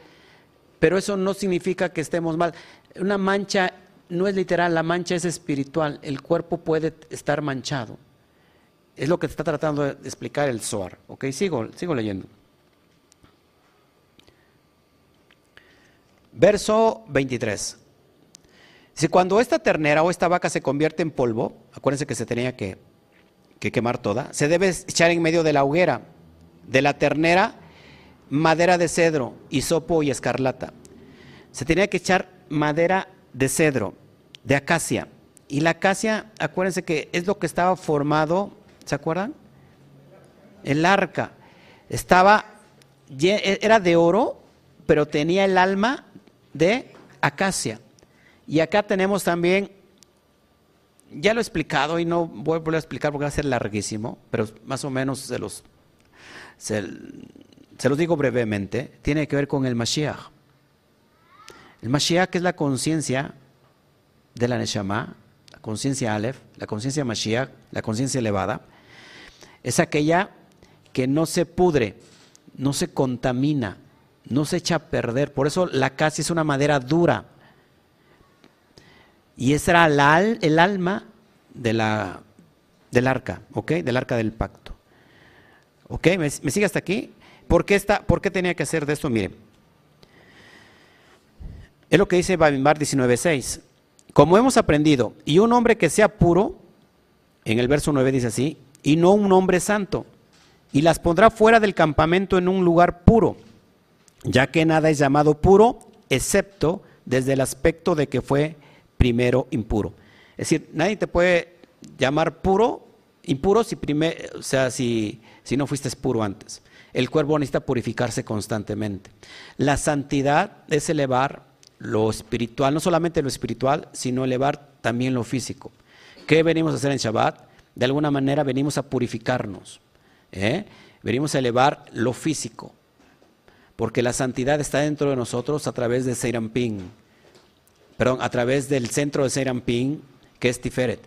pero eso no significa que estemos mal. Una mancha no es literal, la mancha es espiritual, el cuerpo puede estar manchado. Es lo que está tratando de explicar el Zohar. Ok, sigo, sigo leyendo. Verso 23. Si cuando esta ternera o esta vaca se convierte en polvo, acuérdense que se tenía que que quemar toda, se debe echar en medio de la hoguera, de la ternera, madera de cedro, hisopo y escarlata. Se tenía que echar madera de cedro, de acacia. Y la acacia, acuérdense que es lo que estaba formado, ¿se acuerdan? El arca. Estaba, era de oro, pero tenía el alma de acacia. Y acá tenemos también ya lo he explicado y no voy a volver a explicar porque va a ser larguísimo, pero más o menos se los, se los digo brevemente, tiene que ver con el Mashiach. El Mashiach es la conciencia de la Neshama, la conciencia Aleph, la conciencia Mashiach, la conciencia elevada. Es aquella que no se pudre, no se contamina, no se echa a perder. Por eso la casa es una madera dura. Y esa era el alma del arca, ¿ok? Del arca del pacto. ¿Ok? ¿Me, sigue hasta aquí? ¿Por qué, ¿Por qué tenía que hacer de esto? Mire. Es lo que dice Babimbar 19.6. Como hemos aprendido, y un hombre que sea puro, en el verso 9 dice así, y no un hombre santo, y las pondrá fuera del campamento en un lugar puro, ya que nada es llamado puro, excepto desde el aspecto de que fue primero impuro. Es decir, nadie te puede llamar puro, impuro si, o sea, si, si no fuiste puro antes. El cuerpo necesita purificarse constantemente. La santidad es elevar lo espiritual, no solamente lo espiritual, sino elevar también lo físico. ¿Qué venimos a hacer en Shabbat? De alguna manera venimos a purificarnos. ¿eh? Venimos a elevar lo físico. Porque la santidad está dentro de nosotros a través de Seiramping. Perdón, a través del centro de Seiramping, que es Tiferet,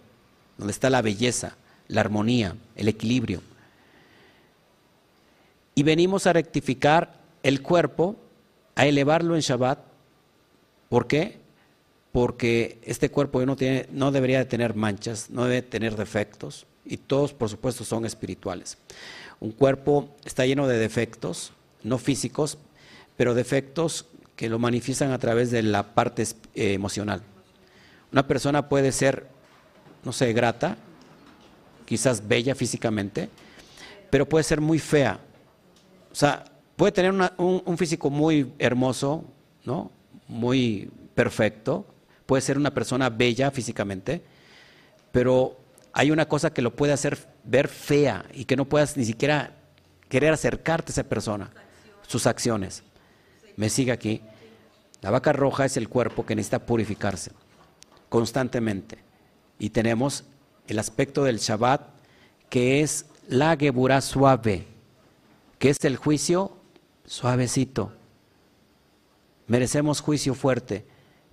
donde está la belleza, la armonía, el equilibrio. Y venimos a rectificar el cuerpo, a elevarlo en Shabbat ¿Por qué? Porque este cuerpo no debería de tener manchas, no debe tener defectos, y todos, por supuesto, son espirituales. Un cuerpo está lleno de defectos, no físicos, pero defectos que lo manifiestan a través de la parte eh, emocional. Una persona puede ser, no sé, grata, quizás bella físicamente, pero puede ser muy fea. O sea, puede tener un, un, físico muy hermoso, ¿no? muy perfecto, puede ser una persona bella físicamente, pero hay una cosa que lo puede hacer ver fea y que no puedas ni siquiera querer acercarte a esa persona, sus acciones. Me sigue aquí. La vaca roja es el cuerpo que necesita purificarse constantemente. Y tenemos el aspecto del Shabbat, que es la Geburah suave, que es el juicio suavecito merecemos juicio fuerte,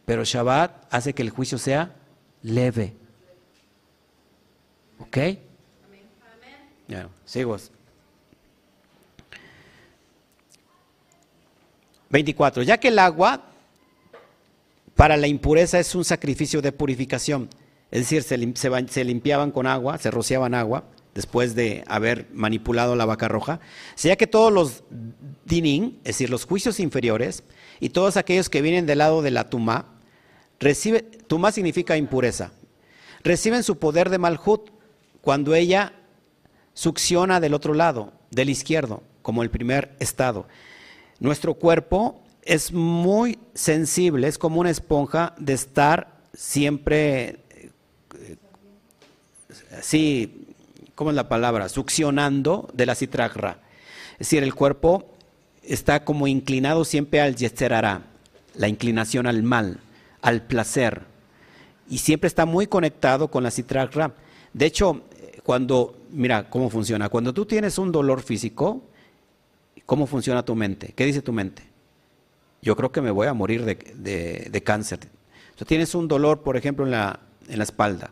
pero Shabbat hace que el juicio sea leve. ¿Ok? Ya, sigo. 24. Ya que el agua para la impureza es un sacrificio de purificación, es decir, se, limpiaban con agua, se rociaban agua, después de haber manipulado la vaca roja, sea que todos los dinin, es decir, los juicios inferiores, y todos aquellos que vienen del lado de la tumá, tumá significa impureza, reciben su poder de malhut cuando ella succiona del otro lado, del izquierdo, como el primer estado. Nuestro cuerpo es muy sensible, es como una esponja de estar siempre, eh, así, ¿cómo es la palabra? Succionando de la citragra. Es decir, el cuerpo está como inclinado siempre al yetzerará, la inclinación al mal, al placer. Y siempre está muy conectado con la citragra. De hecho, cuando, mira cómo funciona, cuando tú tienes un dolor físico, ¿cómo funciona tu mente? ¿Qué dice tu mente? Yo creo que me voy a morir de, cáncer. O tienes un dolor, por ejemplo, en la, en la espalda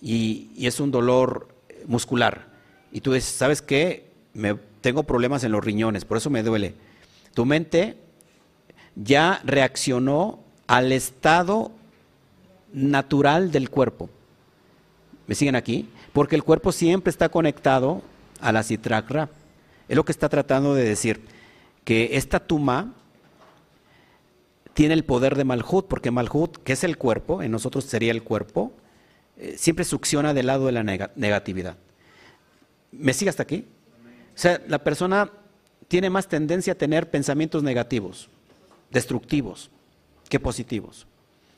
y, y es un dolor muscular. Y tú dices, ¿sabes qué? Me, tengo problemas en los riñones, por eso me duele. Tu mente ya reaccionó al estado natural del cuerpo. ¿Me siguen aquí? Porque el cuerpo siempre está conectado a la citrakra. Es lo que está tratando de decir, que esta tuma tiene el poder de Malhut, porque Malhut, que es el cuerpo, en nosotros sería el cuerpo, eh, siempre succiona del lado de la negatividad. ¿Me sigue hasta aquí? O sea, la persona tiene más tendencia a tener pensamientos negativos, destructivos, que positivos.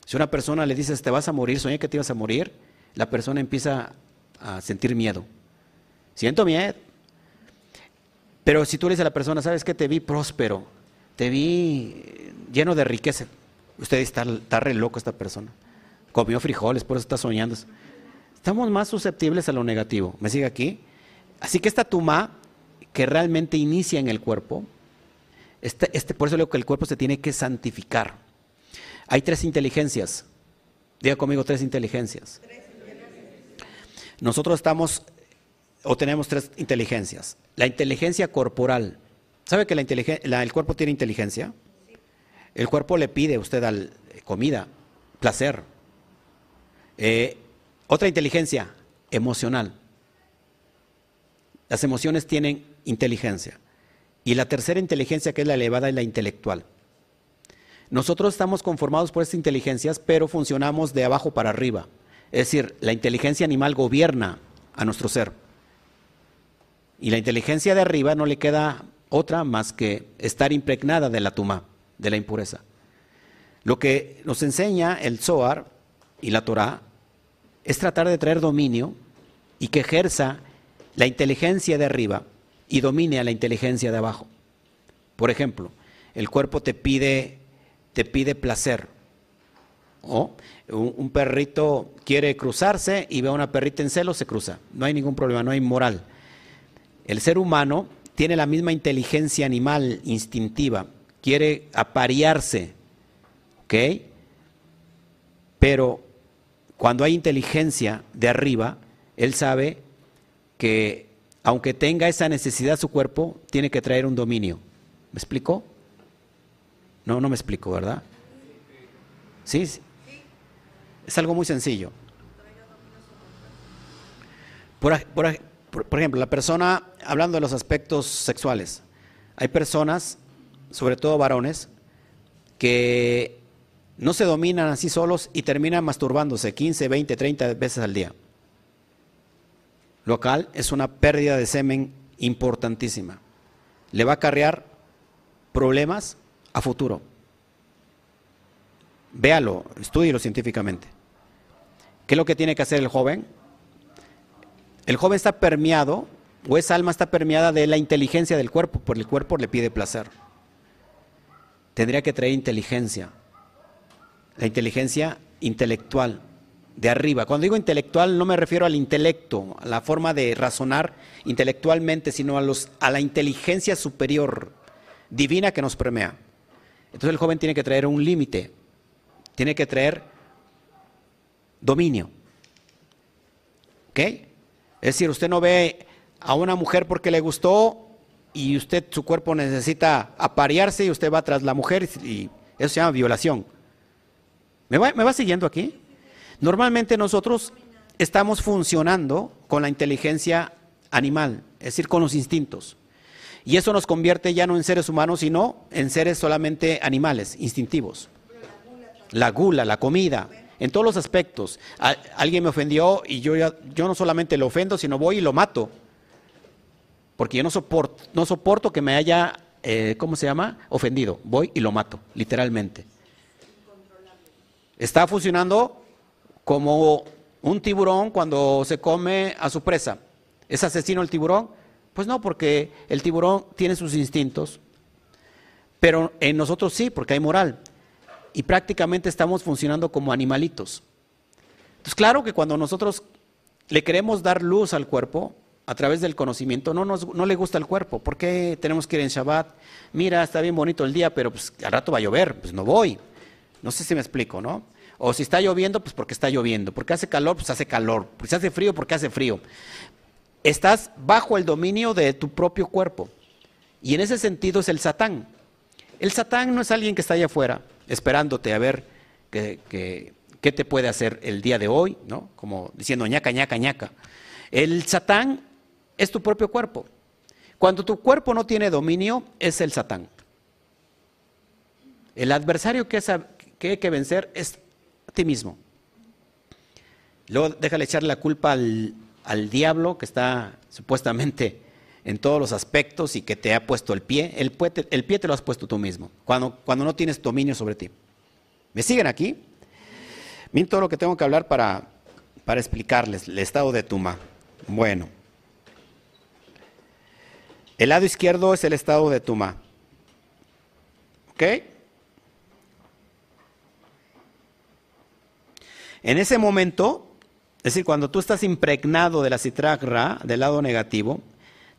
Si una persona le dices, te vas a morir, soñé que te ibas a morir, la persona empieza a sentir miedo. Siento miedo. Pero si tú le dices a la persona, ¿sabes qué? Te vi próspero, te vi lleno de riqueza. Usted está, está re loco esta persona. Comió frijoles, por eso está soñando. Estamos más susceptibles a lo negativo. ¿Me sigue aquí? Así que esta tuma que realmente inicia en el cuerpo. Este, este, por eso digo que el cuerpo se tiene que santificar. Hay tres inteligencias. Diga conmigo tres inteligencias. Nosotros estamos o tenemos tres inteligencias. La inteligencia corporal. ¿Sabe que la el cuerpo tiene inteligencia? El cuerpo le pide a usted al, eh, comida, placer. Eh, otra inteligencia, emocional. Las emociones tienen inteligencia. Y la tercera inteligencia, que es la elevada, es la intelectual. Nosotros estamos conformados por estas inteligencias, pero funcionamos de abajo para arriba. Es decir, la inteligencia animal gobierna a nuestro ser. Y la inteligencia de arriba no le queda otra más que estar impregnada de la tuma, de la impureza. Lo que nos enseña el Zohar y la Torah es tratar de traer dominio y que ejerza la inteligencia de arriba y domine a la inteligencia de abajo. Por ejemplo, el cuerpo te pide, te pide placer. O un, perrito quiere cruzarse y ve a una perrita en celo, se cruza. No hay ningún problema, no hay moral. El ser humano tiene la misma inteligencia animal instintiva, quiere aparearse, ¿ok? Pero cuando hay inteligencia de arriba, él sabe que aunque tenga esa necesidad su cuerpo, tiene que traer un dominio. ¿Me explicó? No, no me explico, ¿verdad? Sí, sí. Es algo muy sencillo. Por, ejemplo, la persona, hablando de los aspectos sexuales, hay personas, sobre todo varones, que no se dominan así solos y terminan masturbándose 15, 20, 30 veces al día local es una pérdida de semen importantísima. Le va a acarrear problemas a futuro. Véalo, estúdielo científicamente. ¿Qué es lo que tiene que hacer el joven? El joven está permeado, o esa alma está permeada de la inteligencia del cuerpo, porque el cuerpo le pide placer. Tendría que traer inteligencia, la inteligencia intelectual, de arriba. Cuando digo intelectual no me refiero al intelecto, a la forma de razonar intelectualmente, sino a, los, a la inteligencia superior, divina que nos permea. Entonces el joven tiene que traer un límite, tiene que traer dominio. ¿Ok? Es decir, usted no ve a una mujer porque le gustó y usted, su cuerpo necesita aparearse y usted va tras la mujer y eso se llama violación. ¿Me va, me va siguiendo aquí? Normalmente nosotros estamos funcionando con la inteligencia animal, es decir, con los instintos. Y eso nos convierte ya no en seres humanos, sino en seres solamente animales, instintivos. La gula, la comida, en todos los aspectos. alguien me ofendió y yo, yo no solamente lo ofendo, sino voy y lo mato. Porque yo no soporto, no soporto que me haya, eh, ¿cómo se llama? Ofendido. Voy y lo mato, literalmente. Está funcionando como un tiburón cuando se come a su presa. ¿Es asesino el tiburón? Pues no, porque el tiburón tiene sus instintos, pero en nosotros sí, porque hay moral. Y prácticamente estamos funcionando como animalitos. Entonces, claro que cuando nosotros le queremos dar luz al cuerpo a través del conocimiento, no, nos, no le gusta el cuerpo. ¿Por qué tenemos que ir en Shabbat? Mira, está bien bonito el día, pero pues, al rato va a llover, pues no voy. No sé si me explico, ¿no? O si está lloviendo, pues porque está lloviendo. Porque hace calor, pues hace calor. Porque hace frío, porque hace frío. Estás bajo el dominio de tu propio cuerpo. Y en ese sentido es el Satán. El Satán no es alguien que está allá afuera esperándote a ver qué te puede hacer el día de hoy, ¿no? Como diciendo ñaca, ñaca, ñaca. El Satán es tu propio cuerpo. Cuando tu cuerpo no tiene dominio, es el Satán. El adversario que, que hay que vencer es ti mismo. Luego déjale echarle la culpa al, diablo que está supuestamente en todos los aspectos y que te ha puesto el pie. El, pie te lo has puesto tú mismo, cuando, cuando no tienes dominio sobre ti. ¿Me siguen aquí? Miren todo lo que tengo que hablar para, para explicarles el estado de Tuma. Bueno. El lado izquierdo es el estado de Tuma. ¿Ok? En ese momento, es decir, cuando tú estás impregnado de la citragra del lado negativo,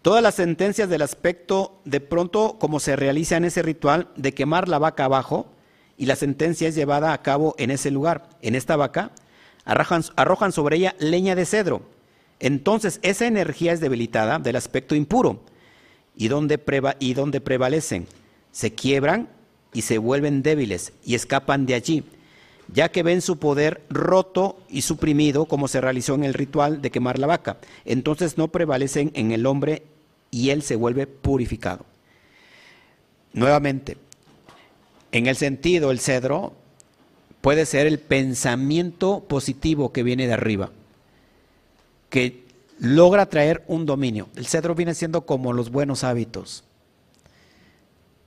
Todas las sentencias del aspecto, de pronto, como se realiza en ese ritual de quemar la vaca abajo, y la sentencia es llevada a cabo en ese lugar, en esta vaca, arrojan, sobre ella leña de cedro. Entonces esa energía es debilitada del aspecto impuro y donde, y donde prevalecen, se quiebran y se vuelven débiles y escapan de allí, ya que ven su poder roto y suprimido como se realizó en el ritual de quemar la vaca. Entonces no prevalecen en el hombre y él se vuelve purificado. Nuevamente, en el sentido, el cedro puede ser el pensamiento positivo que viene de arriba, que logra traer un dominio. El cedro viene siendo como los buenos hábitos.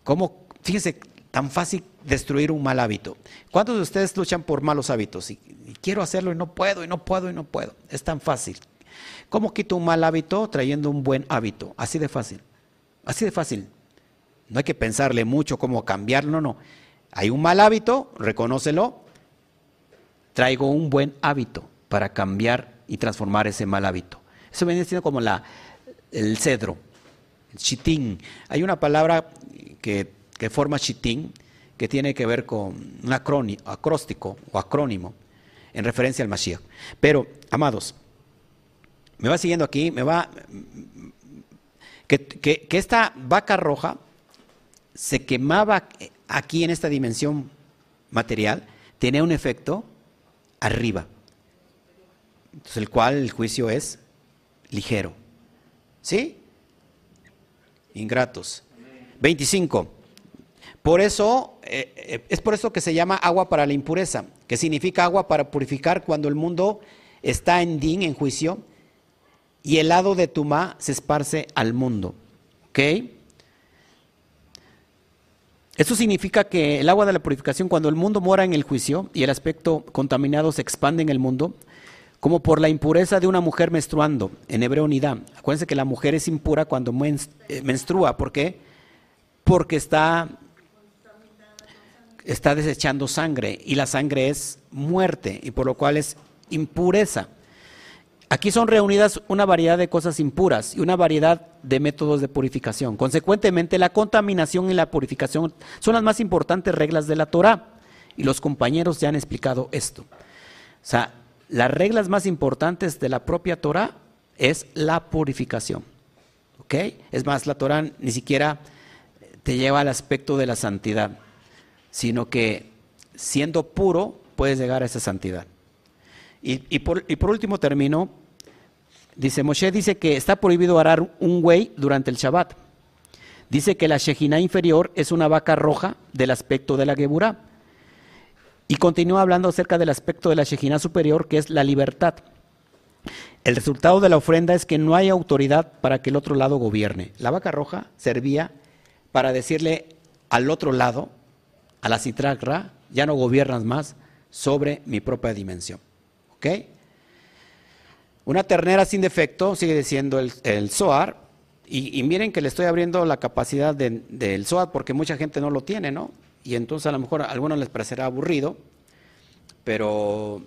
Como, fíjense, tan fácil destruir un mal hábito. ¿Cuántos de ustedes luchan por malos hábitos? Y, quiero hacerlo y no puedo, y no puedo, y no puedo. Es tan fácil. ¿Cómo quito un mal hábito trayendo un buen hábito? Así de fácil. Así de fácil. No hay que pensarle mucho cómo cambiarlo, no, no. Hay un mal hábito, reconócelo, traigo un buen hábito para cambiar y transformar ese mal hábito. Eso viene siendo como la, el cedro, el chitín. Hay una palabra que, forma chitín que tiene que ver con un acróstico o acrónimo en referencia al Mashiach. Pero, amados, me va siguiendo aquí, me va... Que, que esta vaca roja se quemaba aquí en esta dimensión material, tenía un efecto arriba. Entonces, el cual el juicio es ligero. ¿Sí? Ingratos. 25. Por eso, eh, eh, es por eso que se llama agua para la impureza, que significa agua para purificar cuando el mundo está en din, en juicio, y el lado de Tumá se esparce al mundo. ¿Ok? Esto significa que el agua de la purificación, cuando el mundo mora en el juicio y el aspecto contaminado se expande en el mundo, como por la impureza de una mujer menstruando, en hebreo nidá. Acuérdense que la mujer es impura cuando eh, menstrua. ¿Por qué? Porque está, está desechando sangre y la sangre es muerte y por lo cual es impureza. Aquí son reunidas una variedad de cosas impuras y una variedad de métodos de purificación. Consecuentemente, la contaminación y la purificación son las más importantes reglas de la Torah. Y los compañeros ya han explicado esto. O sea, las reglas más importantes de la propia Torah es la purificación. ¿Ok? Es más, la Torah ni siquiera te lleva al aspecto de la santidad, sino que siendo puro puedes llegar a esa santidad. Y, por, último termino, dice, Moshe dice que está prohibido arar un güey durante el Shabbat. Dice que la Shejina inferior es una vaca roja del aspecto de la Geburah. Y continúa hablando acerca del aspecto de la Shejina superior, que es la libertad. El resultado de la ofrenda es que no hay autoridad para que el otro lado gobierne. La vaca roja servía para decirle al otro lado, a la citragra, ya no gobiernas más sobre mi propia dimensión. ¿Ok? Una ternera sin defecto sigue siendo el, el Zohar. Y, miren que le estoy abriendo la capacidad del Zohar porque mucha gente no lo tiene, ¿no? Y entonces a lo mejor a algunos les parecerá aburrido, pero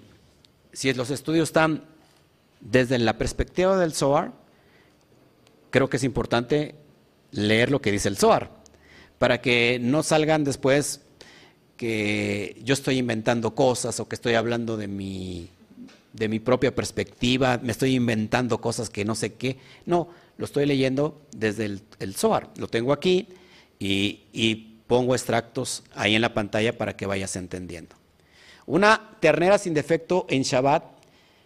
si los estudios están desde la perspectiva del Zohar, creo que es importante leer lo que dice el Zohar, para que no salgan después que yo estoy inventando cosas o que estoy hablando de mi de mi propia perspectiva, me estoy inventando cosas que no sé qué. No, lo estoy leyendo desde el, el Zohar. Lo tengo aquí y, pongo extractos ahí en la pantalla para que vayas entendiendo. Una ternera sin defecto en Shabbat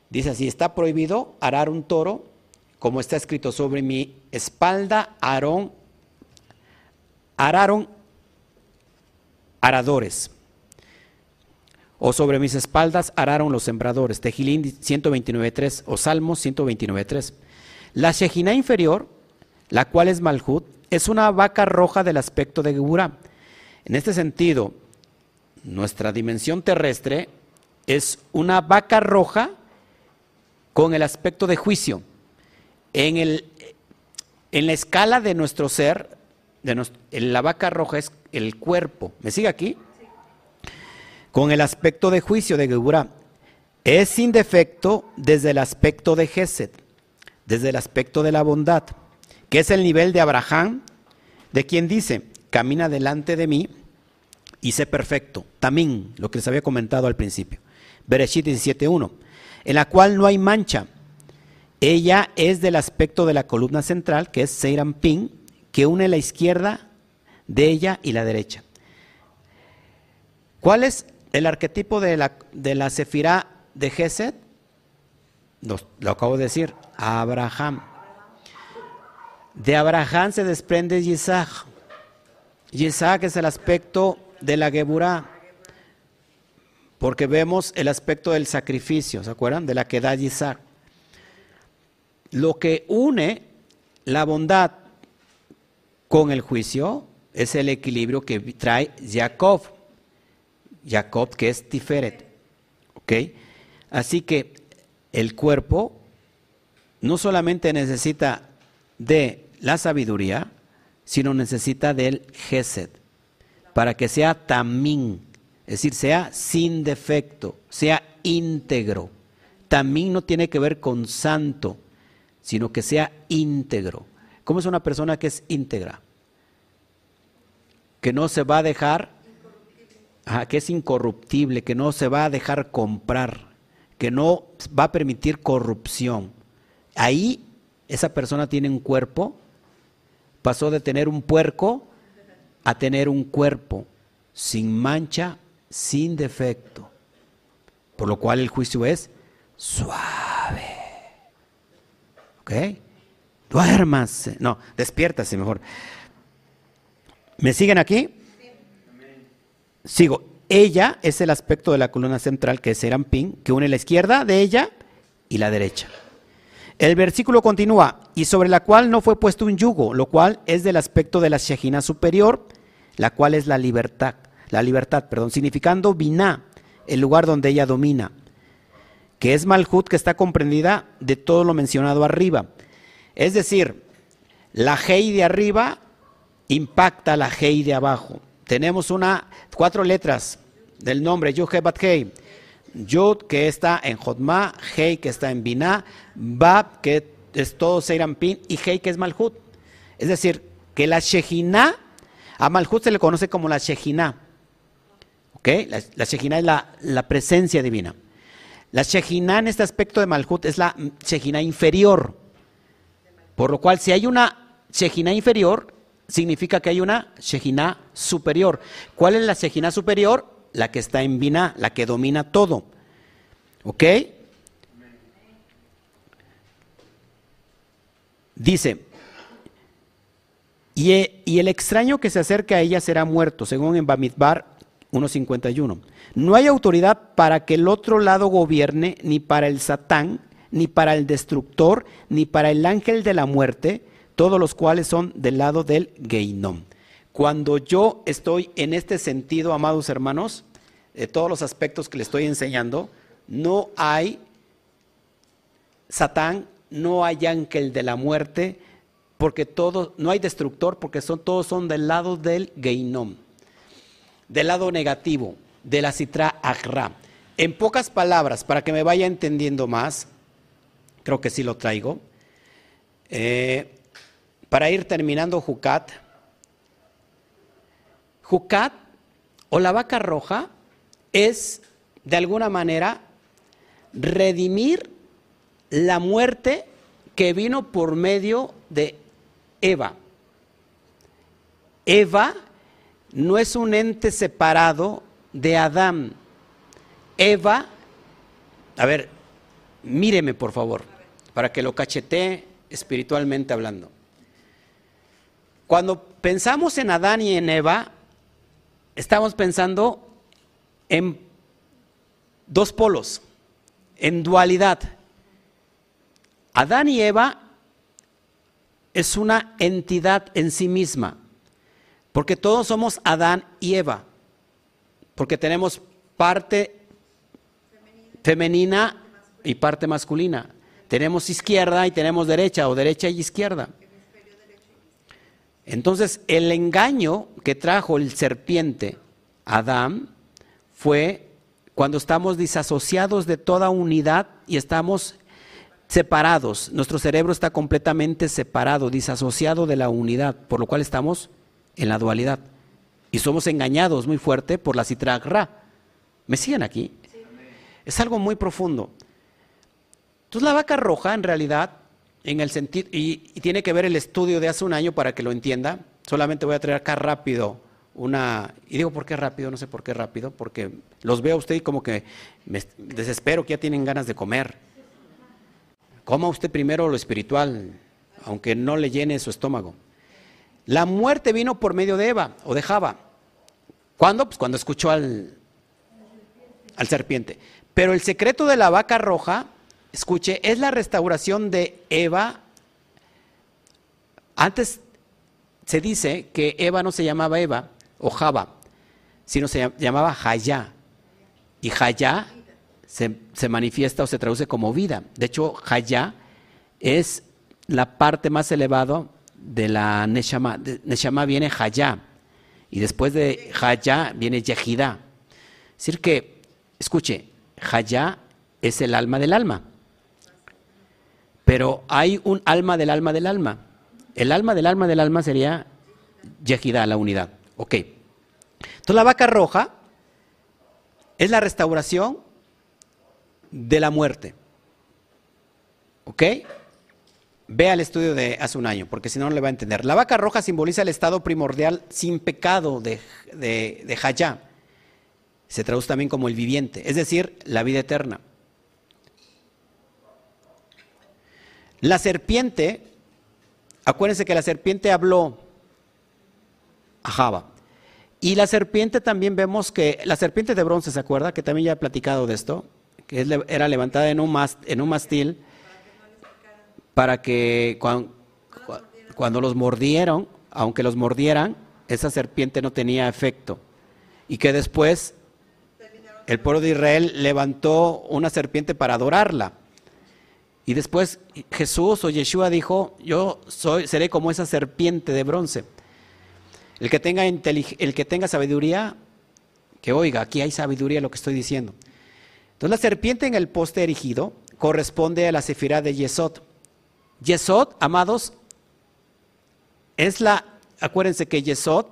dice así, está prohibido arar un toro, como está escrito sobre mi espalda, Aarón, araron aradores o sobre mis espaldas araron los sembradores. Tejilín 129.3 o Salmos 129.3. La Shejina inferior, la cual es Malhut, es una vaca roja del aspecto de Geburah. En este sentido, nuestra dimensión terrestre es una vaca roja con el aspecto de juicio. En, el, en la escala de nuestro ser, de la vaca roja es el cuerpo. ¿Me sigue aquí? Con el aspecto de juicio de Geburah. Es sin defecto desde el aspecto de Gesed, desde el aspecto de la bondad, que es el nivel de Abraham, de quien dice, camina delante de mí y sé perfecto. También, lo que les había comentado al principio. Bereshit 17.1, en la cual no hay mancha. Ella es del aspecto de la columna central, que es Seiram Pin, que une la izquierda de ella y la derecha. ¿Cuál es el arquetipo de la, de la Sefirá de Gesed? Lo, acabo de decir, Abraham. De Abraham se desprende Isaac. Isaac es el aspecto de la Geburá, porque vemos el aspecto del sacrificio, ¿se acuerdan? De la que da Isaac. Lo que une la bondad con el juicio es el equilibrio que trae Jacob. Jacob que es Tiferet. ¿Ok? Así que el cuerpo no solamente necesita de la sabiduría, sino necesita del Gesed, para que sea tamín, es decir, sea sin defecto, sea íntegro. Tamín no tiene que ver con santo, sino que sea íntegro. ¿Cómo es una persona que es íntegra? Que no se va a dejar, que es incorruptible, que no se va a dejar comprar, que no va a permitir corrupción. Ahí esa persona tiene un cuerpo, pasó de tener un puerco a tener un cuerpo sin mancha, sin defecto. Por lo cual el juicio es suave. ¿Ok? Duérmase. No, despiértase mejor. ¿Me siguen aquí? Sigo. Ella es el aspecto de la columna central que es Serampín, que une la izquierda de ella y la derecha. El versículo continúa, y sobre la cual no fue puesto un yugo, lo cual es del aspecto de la Shejina superior, la cual es la libertad, la libertad, perdón, significando Biná, el lugar donde ella domina, que es Malhut, que está comprendida de todo lo mencionado arriba. Es decir, la Hei de arriba impacta la Hei de abajo. Tenemos una, cuatro letras del nombre, Hei. Yud que está en Jodma, Hei que está en Binah, Bab que es todo Seirampin y Hei que es Malhut. Es decir, que la Shejina, a Malhut se le conoce como la Shejina. ¿Ok? La, la Shejina es la, la, presencia divina. La Shejina en este aspecto de Malhut es la Shejina inferior. Por lo cual, si hay una Shejina inferior, significa que hay una Shejina superior. ¿Cuál es la Shejina superior? La que está en Binah, la que domina todo. ¿Ok? Dice, y, y, el extraño que se acerca a ella será muerto, según en Bamidbar 1.51. No hay autoridad para que el otro lado gobierne, ni para el Satán, ni para el destructor, ni para el ángel de la muerte, todos los cuales son del lado del Geinom. Cuando yo estoy en este sentido, amados hermanos, de todos los aspectos que le estoy enseñando, no hay Satán, no hay ángel de la muerte, porque todo, no hay destructor, porque todos son del lado del Geinom, del lado negativo, de la Citra Agra. En pocas palabras, para que me vaya entendiendo más, creo que sí lo traigo, eh, para ir terminando Jucat, Jucat o la vaca roja es de alguna manera redimir la muerte que vino por medio de Eva. Eva no es un ente separado de Adán. Eva, a ver, míreme por favor, para que lo cachetee espiritualmente hablando. Cuando pensamos en Adán y en Eva, estamos pensando en dos polos, en dualidad. Adán y Eva es una entidad en sí misma, porque todos somos Adán y Eva, porque tenemos parte femenina y parte masculina. Tenemos izquierda y tenemos derecha, o derecha y izquierda. Entonces, el engaño que trajo el serpiente a Adán fue cuando estamos disasociados de toda unidad y estamos separados. Nuestro cerebro está completamente separado, disasociado de la unidad, por lo cual estamos en la dualidad. Y somos engañados muy fuerte por la citragra. ¿Me siguen aquí? Es algo muy profundo. Entonces la vaca roja en realidad, en el sentido, y, tiene que ver el estudio de hace un año para que lo entienda, solamente voy a traer acá rápido una, y digo por qué rápido, no sé por qué rápido, porque los veo a usted y como que me desespero que ya tienen ganas de comer. Coma usted primero lo espiritual, aunque no le llene su estómago. La muerte vino por medio de Eva o de Java. ¿Cuándo? Pues cuando escuchó al, al serpiente. Pero el secreto de la vaca roja, escuche, es la restauración de Eva. Antes se dice que Eva no se llamaba Eva o Java, sino se llamaba Jaya. Y Jaya se, manifiesta o se traduce como vida. De hecho, Jaya es la parte más elevada de la Neshama. Neshama viene Jaya. Y después de Jaya viene Yehida. Es decir que, escuche, Jaya es el alma del alma. Pero hay un alma del alma del alma. El alma del alma del alma sería Yehida, la unidad. Ok. Entonces la vaca roja es la restauración de la muerte. ¿Ok? Vea el estudio de hace un año, porque si no, no le va a entender. La vaca roja simboliza el estado primordial sin pecado de, de, de Hayá. Se traduce también como el viviente, es decir, la vida eterna. La serpiente, acuérdense que la serpiente habló a Java. Y la serpiente también vemos que, la serpiente de bronce, ¿se acuerda? Que también ya he platicado de esto, que era levantada en un, mastil para que cuando, los mordieron, aunque los mordieran, esa serpiente no tenía efecto. Y que después el pueblo de Israel levantó una serpiente para adorarla. Y después Jesús o Yeshua dijo, yo soy, seré como esa serpiente de bronce. El que tenga, el que tenga sabiduría, que oiga, aquí hay sabiduría lo que estoy diciendo. Entonces la serpiente en el poste erigido corresponde a la sefirá de Yesod. Yesod, amados, es la, acuérdense que Yesod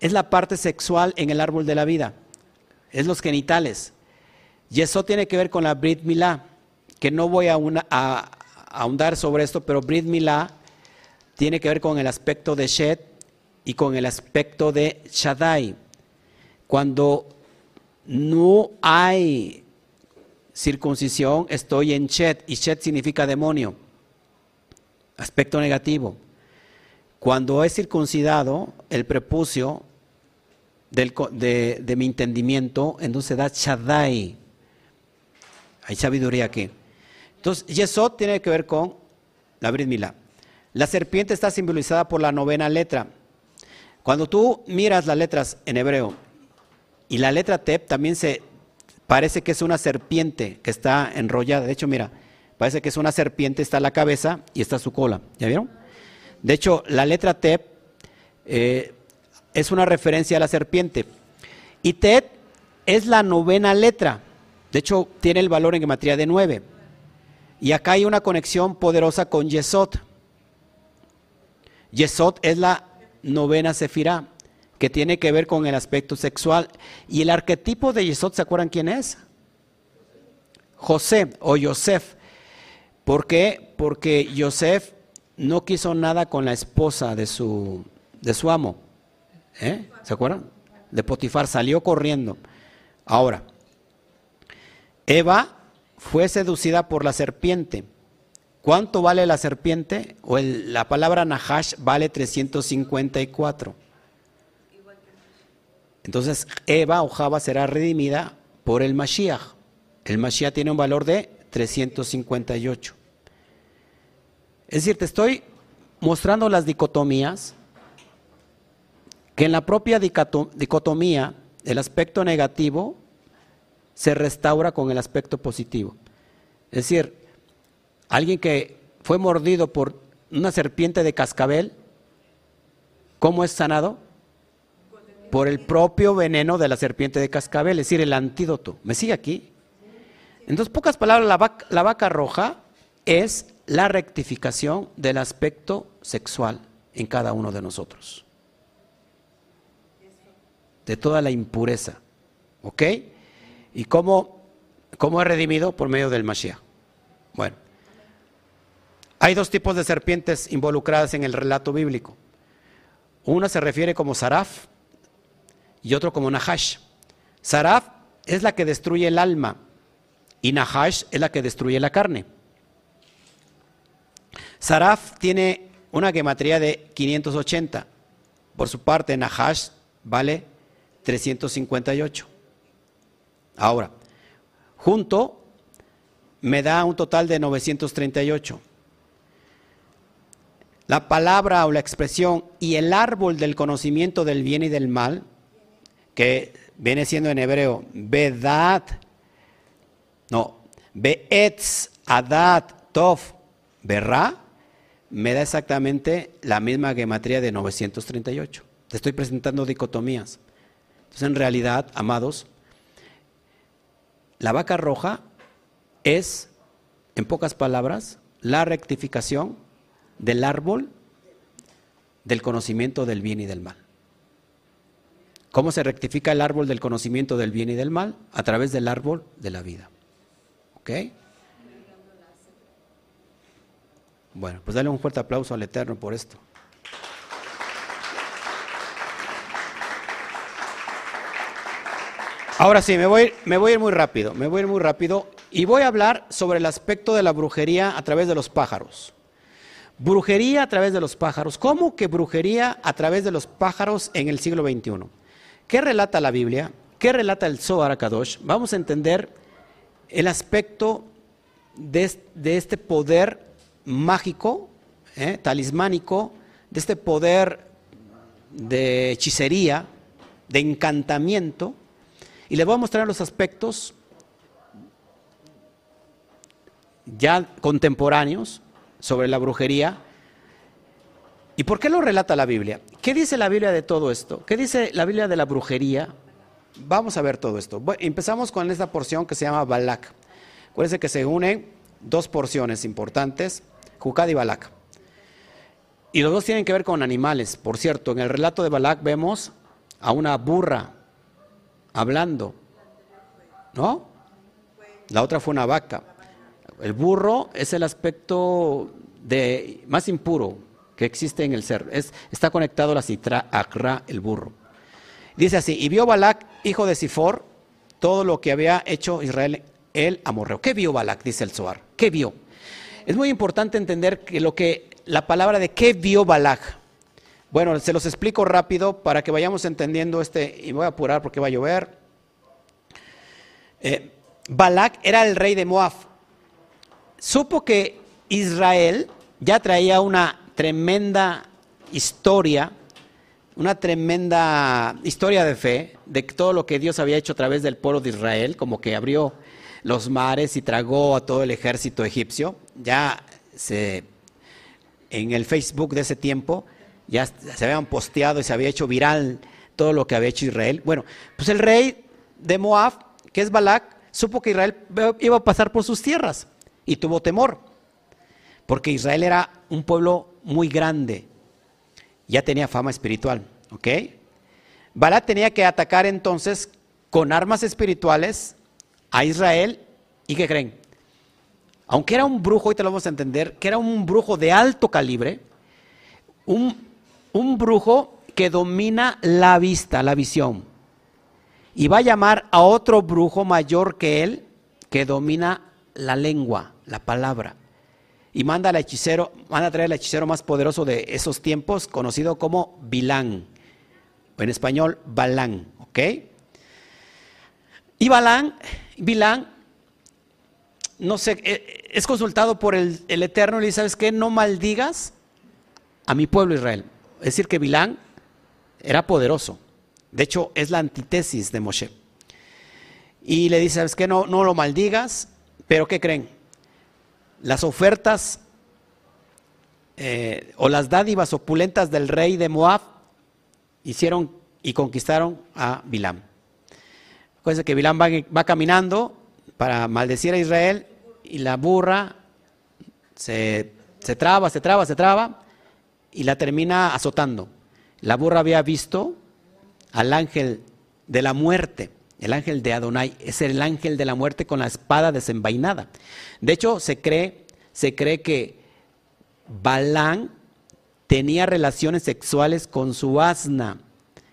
es la parte sexual en el árbol de la vida, es los genitales. Yesod tiene que ver con la Brit Milá, que no voy a, a ahondar sobre esto, pero Brit Milá tiene que ver con el aspecto de Shed y con el aspecto de Shaddai. Cuando no hay circuncisión, estoy en Chet, y Chet significa demonio, aspecto negativo. Cuando es circuncidado el prepucio de, mi entendimiento, entonces da Shaddai. Hay sabiduría aquí. Entonces, Yesod tiene que ver con la Brit. La serpiente está simbolizada por la novena letra. Cuando tú miras las letras en hebreo y la letra Tep también se parece que es una serpiente que está enrollada. De hecho, mira, parece que es una serpiente, está la cabeza y está su cola. ¿Ya vieron? De hecho, la letra Tep eh, es una referencia a la serpiente. Y Tet es la novena letra. De hecho, tiene el valor en gematría de nueve. Y acá hay una conexión poderosa con Yesod. Yesod es la novena sefirá que tiene que ver con el aspecto sexual. Y el arquetipo de Yesod, ¿se acuerdan quién es? José o Yosef. ¿Por qué? Porque Yosef no quiso nada con la esposa de su, de su amo. ¿Eh? ¿Se acuerdan? De Potifar, salió corriendo. Ahora, Eva fue seducida por la serpiente. ¿Cuánto vale la serpiente? O la palabra Nahash vale 354. Entonces, Eva o Java será redimida por el Mashiach. El Mashiach tiene un valor de 358. Es decir, te estoy mostrando las dicotomías, que en la propia dicotomía el aspecto negativo se restaura con el aspecto positivo. Es decir, alguien que fue mordido por una serpiente de cascabel, ¿cómo es sanado? por el propio veneno de la serpiente de cascabel, es decir, el antídoto. ¿Me sigue aquí? Entonces, pocas palabras, la vaca, la vaca roja es la rectificación del aspecto sexual en cada uno de nosotros. De toda la impureza. ¿Ok? ¿Y cómo, cómo es redimido? Por medio del Mashiach. Bueno. Hay dos tipos de serpientes involucradas en el relato bíblico. Una se refiere como Saraf y otro como Nahash. Saraf es la que destruye el alma y Nahash es la que destruye la carne. Saraf tiene una gematría de 580. Por su parte, Nahash vale 358. Ahora, junto me da un total de 938. La palabra o la expresión y el árbol del conocimiento del bien y del mal, que viene siendo en hebreo Bedad, no, Beetz, Adad, Tov, Berra, me da exactamente la misma gematría de 938. Te estoy presentando dicotomías. Entonces, en realidad, amados, la vaca roja es, en pocas palabras, la rectificación del árbol del conocimiento del bien y del mal. ¿Cómo se rectifica el árbol del conocimiento del bien y del mal? A través del árbol de la vida. ¿Ok? Bueno, pues dale un fuerte aplauso al Eterno por esto. Ahora sí, me voy, me voy a ir muy rápido, me voy a ir muy rápido y voy a hablar sobre el aspecto de la brujería a través de los pájaros. Brujería a través de los pájaros. ¿Cómo que brujería a través de los pájaros en el siglo XXI? ¿Qué relata la Biblia? ¿Qué relata el Zohar Kadosh? Vamos a entender el aspecto de, este poder mágico, eh, talismánico, de este poder de hechicería, de encantamiento, y les voy a mostrar los aspectos ya contemporáneos sobre la brujería. ¿Y por qué lo relata la Biblia? ¿Qué dice la Biblia de todo esto? ¿Qué dice la Biblia de la brujería? Vamos a ver todo esto. empezamos con esta porción que se llama Balak. Acuérdense que se unen dos porciones importantes, Jukad y Balak. Y los dos tienen que ver con animales. Por cierto, en el relato de Balak vemos a una burra hablando. ¿No? La otra fue una vaca. El burro es el aspecto de, más impuro que existe en el ser. Es, está conectado a la citra akra, el burro. Dice así, y vio Balak, hijo de Sifor, todo lo que había hecho Israel, el amorreo. ¿Qué vio Balak? Dice el Zohar. ¿Qué vio? Es muy importante entender que lo que la palabra de qué vio Balak. Bueno, se los explico rápido para que vayamos entendiendo este, y voy a apurar porque va a llover. Eh, Balak era el rey de Moab. Supo que Israel ya traía una tremenda historia, una tremenda historia de fe de todo lo que Dios había hecho a través del pueblo de Israel, como que abrió los mares y tragó a todo el ejército egipcio. Ya se, en el Facebook de ese tiempo ya se habían posteado y se había hecho viral todo lo que había hecho Israel. Bueno, pues el rey de Moab, que es Balak, supo que Israel iba a pasar por sus tierras y tuvo temor, porque Israel era un pueblo muy grande, ya tenía fama espiritual, ¿ok? Balak tenía que atacar entonces con armas espirituales a Israel y ¿qué creen? Aunque era un brujo, te lo vamos a entender, que era un brujo de alto calibre, un un brujo que domina la vista, la visión. Y va a llamar a otro brujo mayor que él que domina la lengua, la palabra. Y manda al hechicero, manda a traer al hechicero más poderoso de esos tiempos, conocido como Bilán. En español, Balán, ¿ok? Y Balán, Bilán, no sé, eh, es consultado por el, el Eterno y le dice, ¿sabes qué? No maldigas a mi pueblo Israel. Es decir, que Bilán era poderoso. De hecho, es la antítesis de Moshe. Y le dice, ¿sabes qué? No, lo maldigas, pero ¿qué creen? Las ofertas eh, o las dádivas opulentas del rey de Moab hicieron y conquistaron a Bilam. Acuérdense que Bilam va, va, caminando para maldecir a Israel y la burra se, se traba, se traba, se traba y la termina azotando. La burra había visto al ángel de la muerte. El ángel de Adonai es el ángel de la muerte con la espada desenvainada. De hecho, se cree, se cree que Balán tenía relaciones sexuales con su asna.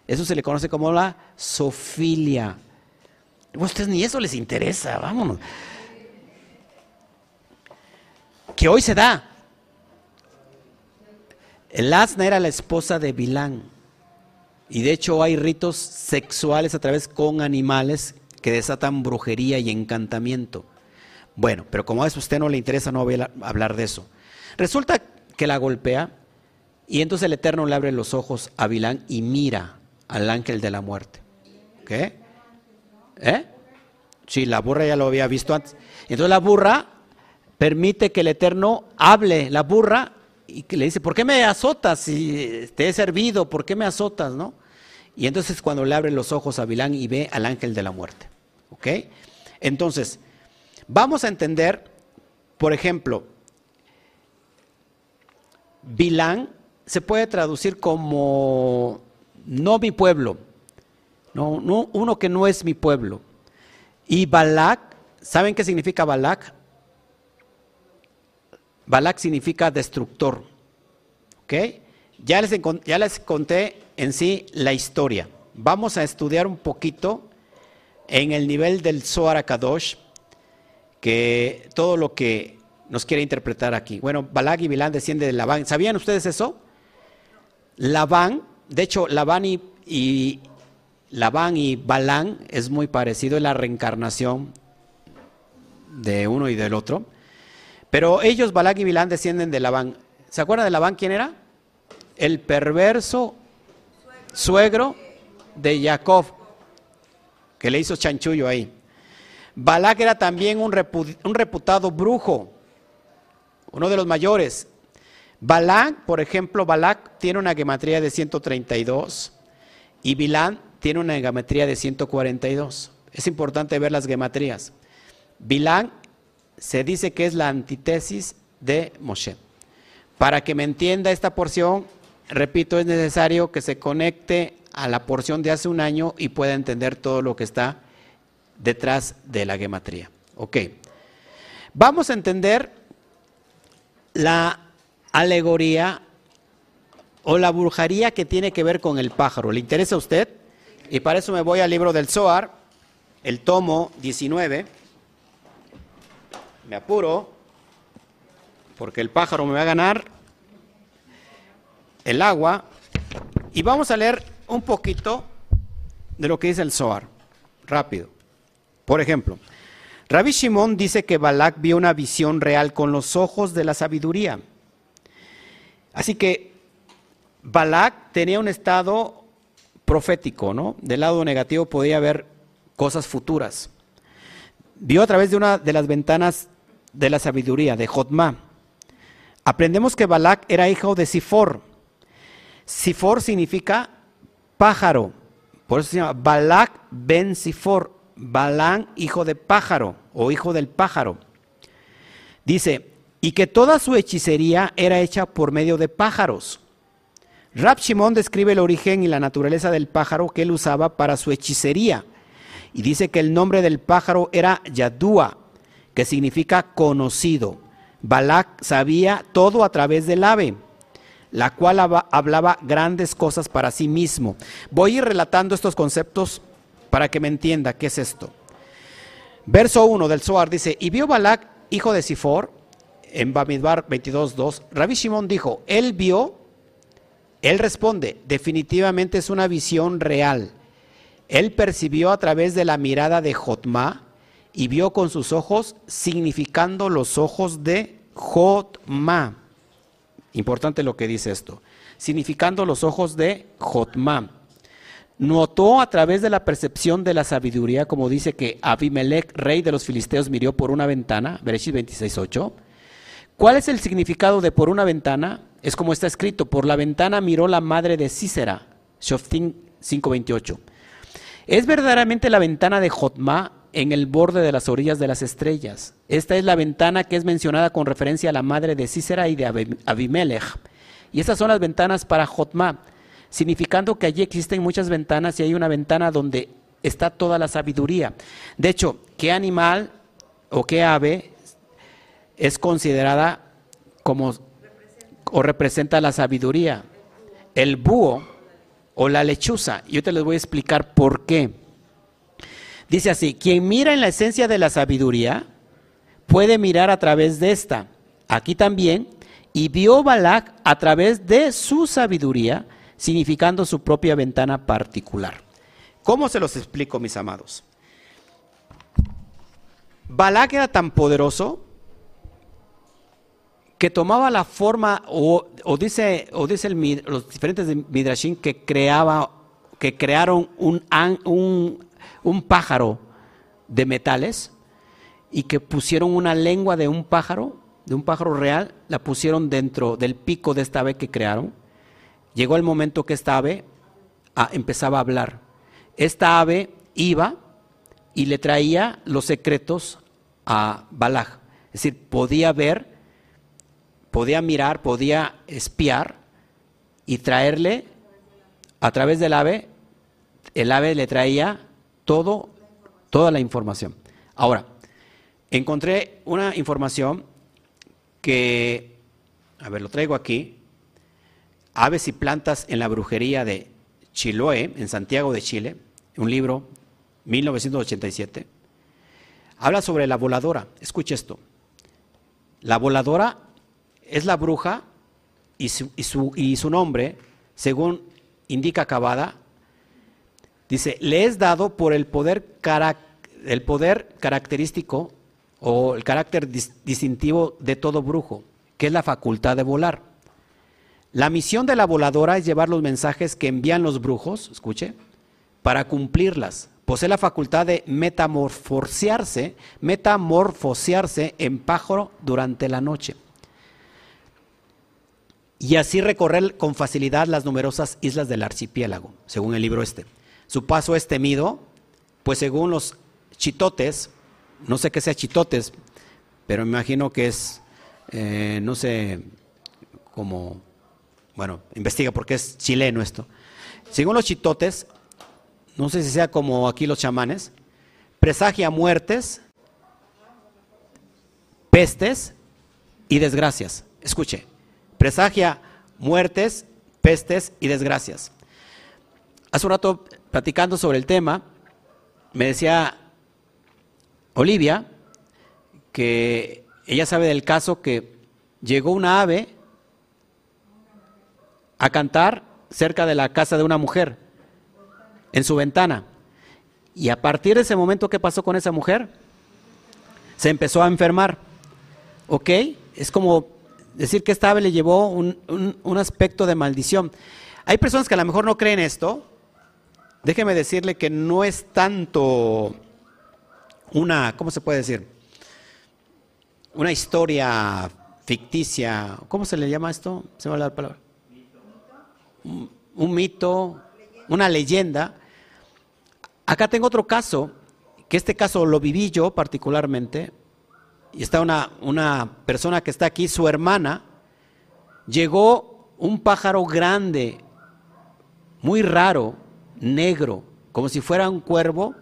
Eso se le conoce como la sofilia. Ustedes ni eso les interesa, vámonos. Que hoy se da. El asna era la esposa de Bilán. Y de hecho hay ritos sexuales a través con animales que desatan brujería y encantamiento. Bueno, pero como a usted no le interesa, no voy a hablar de eso. Resulta que la golpea y entonces el Eterno le abre los ojos a Bilán y mira al ángel de la muerte. ¿Qué? ¿Eh? Sí, la burra ya lo había visto antes. Entonces la burra permite que el Eterno hable, la burra, y que le dice, ¿por qué me azotas si te he servido? ¿Por qué me azotas? ¿No? Y entonces cuando le abre los ojos a Bilán y ve al ángel de la muerte. ¿Ok? Entonces, vamos a entender, por ejemplo, Bilán se puede traducir como no mi pueblo, no, no, uno que no es mi pueblo. Y Balak, ¿saben qué significa Balak? Balak significa destructor. ¿Ok? Ya les, ya les conté en sí la historia. Vamos a estudiar un poquito en el nivel del Zohar Kadosh, que todo lo que nos quiere interpretar aquí. Bueno, Balak y Bilán descienden de Labán. ¿Sabían ustedes eso? Labán, de hecho, Labán y, Labán y Balán es muy parecido, es la reencarnación de uno y del otro. Pero ellos, Balak y Bilán, descienden de Labán. ¿Se acuerdan de Labán quién era? El perverso suegro de Jacob, que le hizo chanchullo ahí. Balak era también un, reputado brujo, uno de los mayores. Balak, por ejemplo, Balak tiene una gematría de 132 y Bilán tiene una gematría de 142. Es importante ver las gematrías. Bilán se dice que es la antítesis de Moshe. Para que me entienda esta porción, repito, es necesario que se conecte a la porción de hace un año y pueda entender todo lo que está detrás de la gematría. Ok. Vamos a entender la alegoría o la brujería que tiene que ver con el pájaro. ¿Le interesa a usted? Y para eso me voy al libro del Zohar, el tomo 19. Me apuro, porque el pájaro me va a ganar el agua y vamos a leer un poquito de lo que dice el Zohar, rápido. Por ejemplo, Rabbi Shimon dice que Balak vio una visión real con los ojos de la sabiduría. Así que Balak tenía un estado profético, ¿no? Del lado negativo podía ver cosas futuras. Vio a través de una de las ventanas de la sabiduría, de Jotma. Aprendemos que Balak era hijo de Sifor, Sifor significa pájaro. Por eso se llama Balak ben Sifor. Balán, hijo de pájaro o hijo del pájaro. Dice, y que toda su hechicería era hecha por medio de pájaros. Rab Shimon describe el origen y la naturaleza del pájaro que él usaba para su hechicería. Y dice que el nombre del pájaro era Yadúa, que significa conocido. Balak sabía todo a través del ave la cual hablaba grandes cosas para sí mismo. Voy a ir relatando estos conceptos para que me entienda qué es esto. Verso 1 del Zohar dice, y vio Balak, hijo de Sifor, en Bamidbar 22.2, Rabbi Shimon dijo, él vio, él responde, definitivamente es una visión real. Él percibió a través de la mirada de Jotma y vio con sus ojos significando los ojos de Jotma. Importante lo que dice esto. Significando los ojos de Jotma. Notó a través de la percepción de la sabiduría, como dice que Abimelech, rey de los filisteos, miró por una ventana, Bereshit 26.8. ¿Cuál es el significado de por una ventana? Es como está escrito, por la ventana miró la madre de Cícera, Shoftim 5.28. ¿Es verdaderamente la ventana de Jotma en el borde de las orillas de las estrellas. Esta es la ventana que es mencionada con referencia a la madre de Cícera y de Abimelech. Y estas son las ventanas para Jotma, significando que allí existen muchas ventanas y hay una ventana donde está toda la sabiduría. De hecho, ¿qué animal o qué ave es considerada como o representa la sabiduría? El búho o la lechuza. Yo te les voy a explicar por qué. Dice así, quien mira en la esencia de la sabiduría puede mirar a través de esta. Aquí también, y vio Balak a través de su sabiduría, significando su propia ventana particular. ¿Cómo se los explico, mis amados? Balak era tan poderoso que tomaba la forma, o, dice, o dice los diferentes midrashim que creaba, que crearon un, un, un pájaro de metales y que pusieron una lengua de un pájaro, de un pájaro real, la pusieron dentro del pico de esta ave que crearon. Llegó el momento que esta ave ah, empezaba a hablar. Esta ave iba y le traía los secretos a Balaj. Es decir, podía ver podía mirar, podía espiar y traerle a través del ave, el ave le traía todo, toda la información. Ahora, encontré una información que, a ver, lo traigo aquí, Aves y plantas en la brujería de Chiloé, en Santiago de Chile, un libro, 1987, habla sobre la voladora. Escuche esto. La voladora es la bruja y su, nombre, según indica Cavada, dice, le es dado por el poder, el poder característico o el carácter distintivo de todo brujo, que es la facultad de volar. La misión de la voladora es llevar los mensajes que envían los brujos, escuche, para cumplirlas. Posee la facultad de metamorfosearse, metamorfosearse en pájaro durante la noche y así recorrer con facilidad las numerosas islas del archipiélago, según el libro este. Su paso es temido, pues según los chitotes, no sé qué sea chitotes, pero me imagino que es, eh, no sé, como, bueno, investiga porque es chileno esto. Según los chitotes, no sé si sea como aquí los chamanes, presagia muertes, pestes y desgracias. Escuche, presagia muertes, pestes y desgracias. Hace un rato, platicando sobre el tema, me decía Olivia que ella sabe del caso que llegó una ave a cantar cerca de la casa de una mujer, en su ventana. Y a partir de ese momento, ¿qué pasó con esa mujer? Se empezó a enfermar. ¿Ok? Es como decir que esta ave le llevó un, aspecto de maldición. Hay personas que a lo mejor no creen esto. Déjeme decirle que no es tanto una, ¿cómo se puede decir? Una historia ficticia. ¿Cómo se le llama esto? Se me va la palabra. Un, un mito, una leyenda. Acá tengo otro caso, que este caso lo viví yo particularmente y está una, una persona que está aquí, su hermana, llegó un pájaro grande, muy raro, negro, como si fuera un cuervo,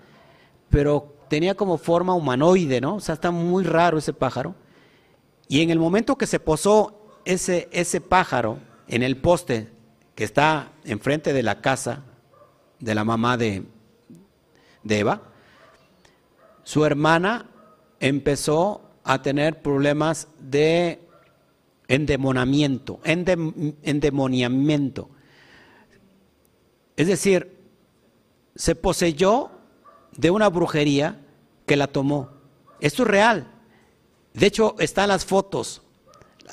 pero tenía como forma humanoide, ¿no? O sea, está muy raro ese pájaro. Y en el momento que se posó ese, ese pájaro en el poste que está enfrente de la casa de la mamá de, Eva, su hermana empezó a tener problemas de endemonamiento, endemoniamiento. Es decir, se poseyó de una brujería que la tomó. Esto es real. De hecho, están las fotos.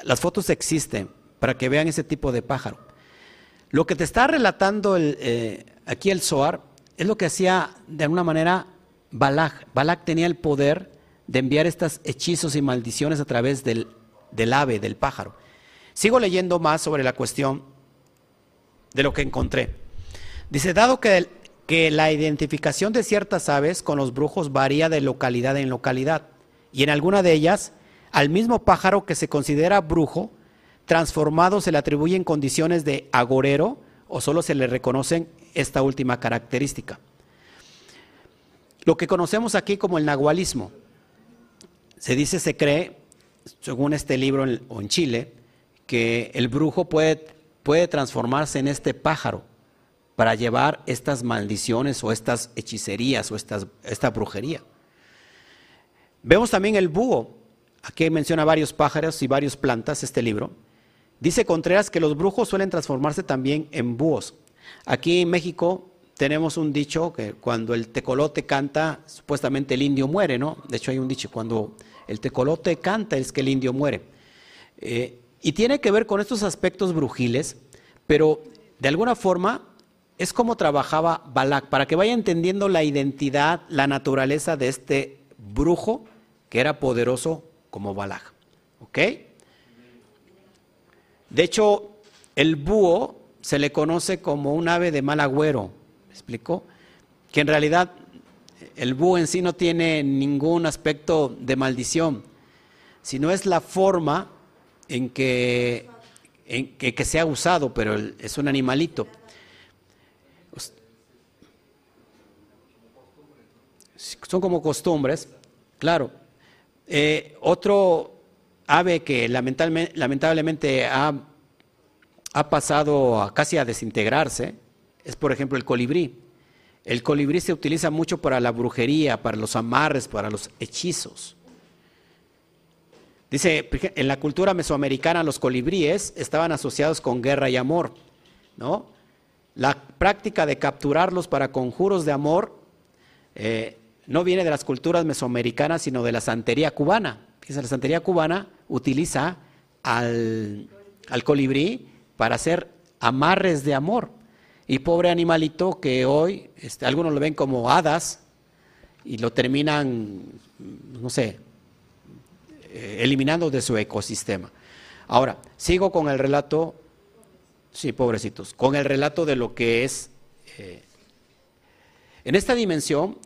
Las fotos existen para que vean ese tipo de pájaro. Lo que te está relatando eh, aquí el Zohar es lo que hacía de alguna manera Balak. Balak tenía el poder de enviar estos hechizos y maldiciones a través del, ave, del pájaro. Sigo leyendo más sobre la cuestión de lo que encontré. Dice, dado que, que la identificación de ciertas aves con los brujos varía de localidad en localidad. Y en alguna de ellas, al mismo pájaro que se considera brujo, transformado se le atribuyen condiciones de agorero o solo se le reconocen esta última característica. Lo que conocemos aquí como el nahualismo, se dice, se cree, según este libro o en Chile, que el brujo puede, puede transformarse en este pájaro para llevar estas maldiciones o estas hechicerías o estas, esta brujería. Vemos también el búho. Aquí menciona varios pájaros y varias plantas este libro. Dice Contreras que los brujos suelen transformarse también en búhos. Aquí en México tenemos un dicho que cuando el tecolote canta, supuestamente el indio muere, ¿no? De hecho hay un dicho, cuando el tecolote canta es que el indio muere. Eh, y tiene que ver con estos aspectos brujiles, pero de alguna forma es como trabajaba Balak, para que vaya entendiendo la identidad, la naturaleza de este brujo que era poderoso como Balak. ¿Ok? De hecho, el búho se le conoce como un ave de mal agüero, ¿me explicó? Que en realidad el búho en sí no tiene ningún aspecto de maldición, sino es la forma en que, en que, que se ha usado, pero es un animalito. Son como costumbres, claro. Eh, otro ave que lamentablemente, ha, ha, pasado casi a desintegrarse es, por ejemplo, el colibrí. El colibrí se utiliza mucho para la brujería, para los amarres, para los hechizos. Dice, en la cultura mesoamericana los colibríes estaban asociados con guerra y amor, ¿no? La práctica de capturarlos para conjuros de amor eh, no viene de las culturas mesoamericanas, sino de la santería cubana. Fíjense, la santería cubana utiliza al, colibrí para hacer amarres de amor. Y pobre animalito que hoy, este, algunos lo ven como hadas y lo terminan, no sé, eh, eliminando de su ecosistema. Ahora, sigo con el relato, sí, pobrecitos, con el relato de lo que es... Eh, en esta dimensión,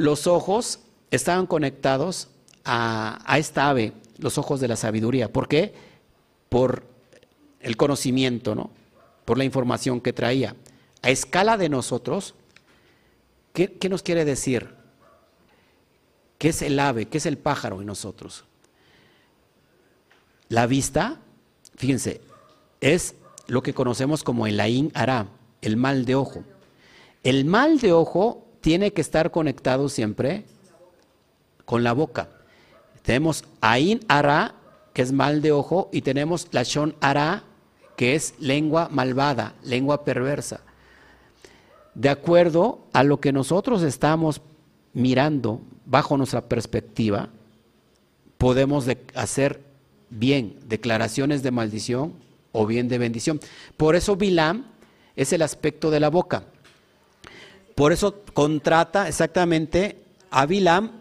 los ojos estaban conectados a, esta ave, los ojos de la sabiduría. ¿Por qué? Por el conocimiento, ¿no? Por la información que traía. A escala de nosotros, ¿qué, ¿qué, nos quiere decir? ¿Qué es el ave? ¿Qué es el pájaro en nosotros? La vista, fíjense, es lo que conocemos como el ain ara, el mal de ojo. El mal de ojo tiene que estar conectado siempre con la boca. Tenemos Ain Ara, que es mal de ojo, y tenemos Lashon Ara, que es lengua malvada, lengua perversa. De acuerdo a lo que nosotros estamos mirando bajo nuestra perspectiva, podemos hacer bien declaraciones de maldición o bien de bendición. Por eso Bilam es el aspecto de la boca. Por eso contrata exactamente a Bilam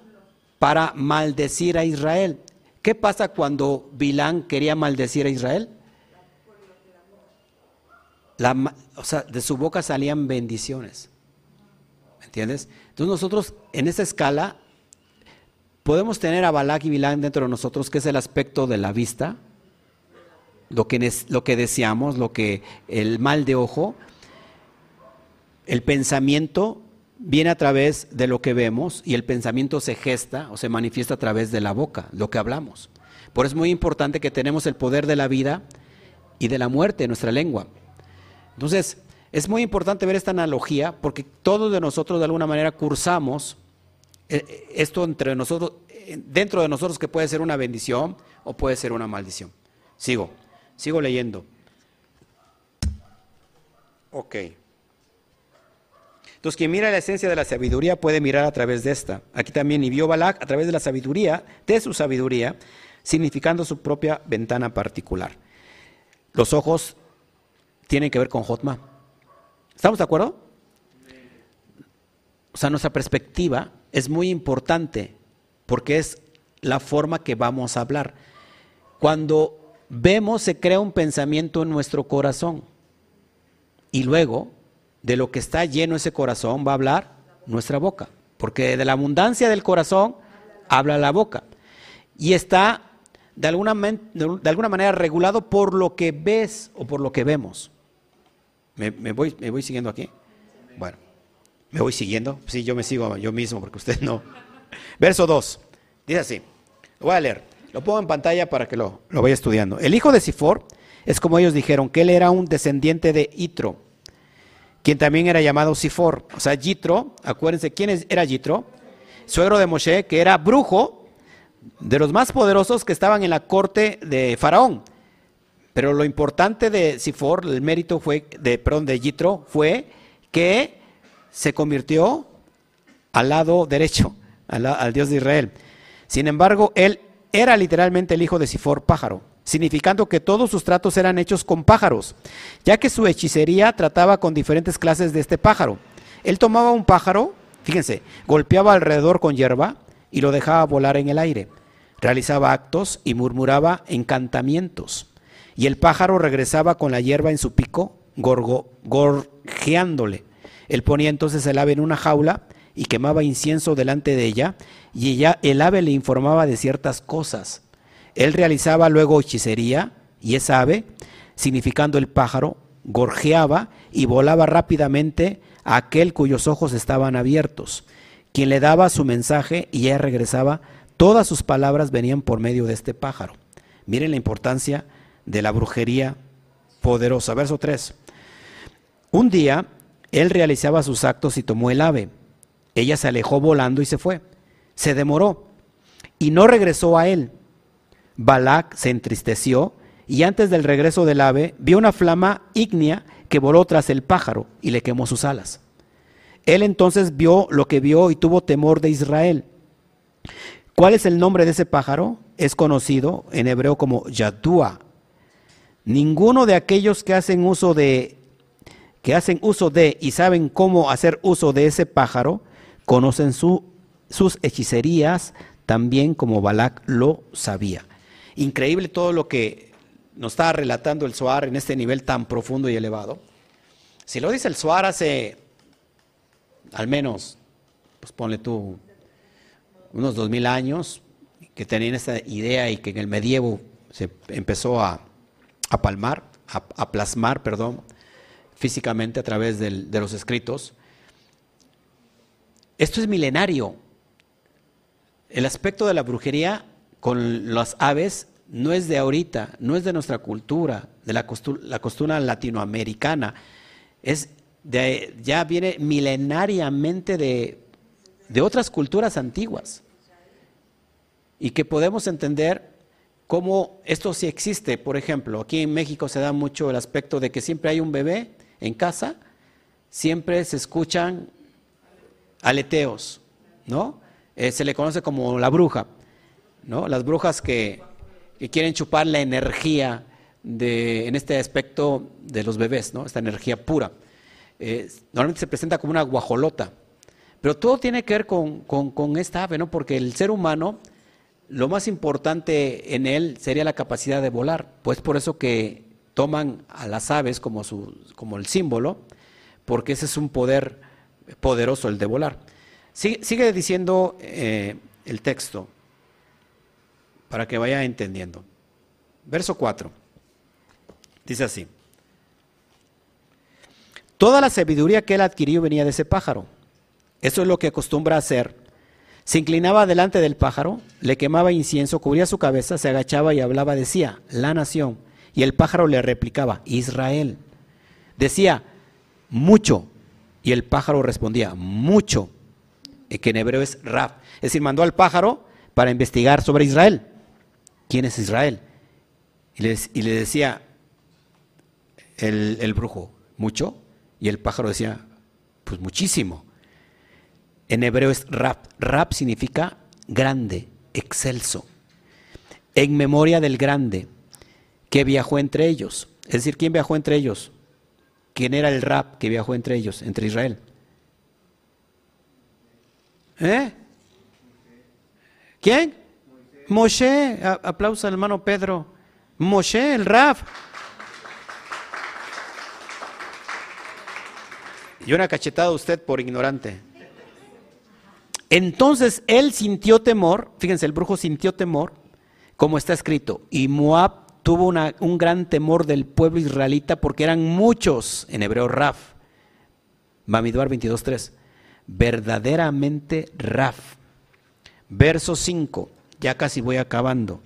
para maldecir a Israel. ¿Qué pasa cuando Bilam quería maldecir a Israel? o sea, de su boca salían bendiciones. ¿Me entiendes? Entonces nosotros en esa escala podemos tener a Balak y Bilam dentro de nosotros, que es el aspecto de la vista, lo que, lo que deseamos, lo que el mal de ojo, el pensamiento viene a través de lo que vemos y el pensamiento se gesta o se manifiesta a través de la boca, lo que hablamos. Por eso es muy importante que tenemos el poder de la vida y de la muerte en nuestra lengua. Entonces, es muy importante ver esta analogía porque todos de nosotros de alguna manera cursamos eh, eh, esto entre nosotros, eh, dentro de nosotros que puede ser una bendición o puede ser una maldición. Sigo, sigo leyendo. Ok. Entonces, quien mira la esencia de la sabiduría puede mirar a través de esta. Aquí también, y vio Balak a través de la sabiduría, de su sabiduría, significando su propia ventana particular. Los ojos tienen que ver con Jotma. ¿Estamos de acuerdo? O sea, nuestra perspectiva es muy importante porque es la forma que vamos a hablar. Cuando vemos, se crea un pensamiento en nuestro corazón y luego de lo que está lleno ese corazón va a hablar nuestra boca. Porque de la abundancia del corazón habla la boca. Y está de alguna, de alguna manera regulado por lo que ves o por lo que vemos. ¿Me, voy, ¿Me voy siguiendo aquí? Bueno, ¿me voy siguiendo? Sí, yo me sigo yo mismo porque usted no. Verso 2. Dice así. Lo voy a leer. Lo pongo en pantalla para que lo, lo vaya estudiando. El hijo de Sifor es como ellos dijeron, que él era un descendiente de Itro, quien también era llamado Sifor. O sea, Yitro, acuérdense, ¿quién era Yitro? Suegro de Moshe, que era brujo, de los más poderosos que estaban en la corte de Faraón. Pero lo importante de Sifor, el mérito fue, de, perdón, de Yitro, fue que se convirtió al lado derecho, al, al Dios de Israel. Sin embargo, él era literalmente el hijo de Sifor pájaro, significando que todos sus tratos eran hechos con pájaros, ya que su hechicería trataba con diferentes clases de este pájaro. Él tomaba un pájaro, fíjense, golpeaba alrededor con hierba y lo dejaba volar en el aire. Realizaba actos y murmuraba encantamientos. Y el pájaro regresaba con la hierba en su pico, gorjeándole. Él ponía entonces el ave en una jaula y quemaba incienso delante de ella, y ella, el ave le informaba de ciertas cosas. Él realizaba luego hechicería, y esa ave, significando el pájaro, gorjeaba y volaba rápidamente a aquel cuyos ojos estaban abiertos, quien le daba su mensaje y ella regresaba. Todas sus palabras venían por medio de este pájaro. Miren la importancia de la brujería poderosa. Verso 3. Un día él realizaba sus actos y tomó el ave ella se alejó volando y se fue. Se demoró y no regresó a él. Balak se entristeció y antes del regreso del ave vio una flama ígnea que voló tras el pájaro y le quemó sus alas. Él entonces vio lo que vio y tuvo temor de Israel. ¿Cuál es el nombre de ese pájaro? Es conocido en hebreo como Yadua. Ninguno de aquellos que hacen uso de que hacen uso de y saben cómo hacer uso de ese pájaro conocen sus hechicerías también como Balak lo sabía. Increíble todo lo que nos está relatando el Suar en este nivel tan profundo y elevado. Si lo dice el Suar hace al menos, pues ponle tú, unos dos mil años, que tenían esta idea y que en el medievo se empezó a, palmar, a, plasmar, perdón, físicamente a través de los escritos, esto es milenario. El aspecto de la brujería con las aves no es de ahorita, no es de nuestra cultura, de la costura, latinoamericana. Es de, ya viene milenariamente de, de otras culturas antiguas. Y que podemos entender cómo esto sí existe. Por ejemplo, aquí en México se da mucho el aspecto de que siempre hay un bebé en casa, siempre se escuchan aleteos, ¿no? Eh, se le conoce como la bruja, ¿no? Las brujas que, quieren chupar la energía de, en este aspecto de los bebés, ¿no? Esta energía pura. Eh, normalmente se presenta como una guajolota, pero todo tiene que ver con, con, esta ave, ¿no? Porque el ser humano, lo más importante en él sería la capacidad de volar, pues por eso que toman a las aves como, su, como el símbolo, porque ese es un poder poderoso el de volar. Sigue, diciendo eh, el texto para que vaya entendiendo. Verso 4. Dice así. Toda la sabiduría que él adquirió venía de ese pájaro. Eso es lo que acostumbra hacer. Se inclinaba delante del pájaro, le quemaba incienso, cubría su cabeza, se agachaba y hablaba, decía, la nación. Y el pájaro le replicaba, Israel. Decía, mucho, y el pájaro respondía, mucho, que en hebreo es Rab. Es decir, mandó al pájaro para investigar sobre Israel. ¿Quién es Israel? Y le, decía el, el, brujo, mucho, y el pájaro decía, pues muchísimo. En hebreo es Rab. Rab significa grande, excelso. En memoria del grande que viajó entre ellos. Es decir, ¿quién viajó entre ellos? ¿Quién era el rap que viajó entre ellos, entre Israel? ¿Eh? ¿Quién? Moshe. Aplauso al hermano Pedro. Moshe, el rap. Y una cachetada a usted por ignorante. Entonces él sintió temor, fíjense, el brujo sintió temor, como está escrito, y Moab tuvo un gran temor del pueblo israelita porque eran muchos, en hebreo Raf, Bamiduar 22.3, verdaderamente Raf. Verso 5, ya casi voy acabando.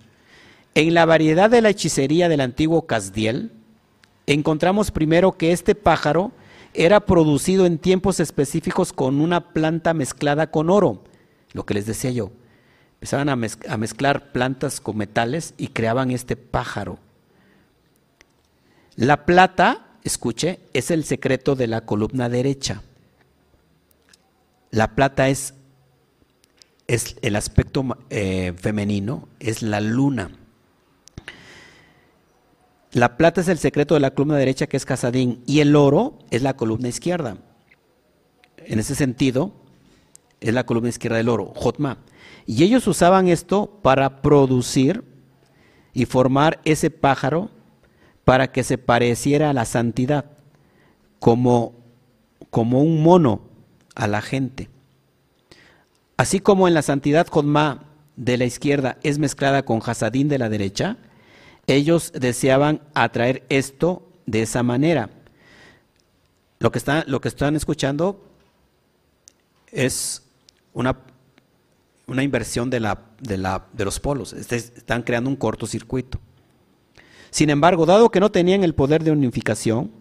En la variedad de la hechicería del antiguo Casdiel, encontramos primero que este pájaro era producido en tiempos específicos con una planta mezclada con oro, lo que les decía yo. Empezaban a, mezclar plantas con metales y creaban este pájaro. La plata, escuche, es el secreto de la columna derecha. La plata es, es el aspecto eh, femenino, es la luna. La plata es el secreto de la columna derecha que es Casadín y el oro es la columna izquierda. En ese sentido, es la columna izquierda del oro, Jotma. Y ellos usaban esto para producir y formar ese pájaro para que se pareciera a la santidad, como, como un mono a la gente. Así como en la santidad Jotma de la izquierda es mezclada con Hasadín de la derecha, ellos deseaban atraer esto de esa manera. Lo que, lo que están escuchando es una, una inversión de, la, de, la, de los polos. Este, están creando un cortocircuito. Sin embargo, dado que no tenían el poder de unificación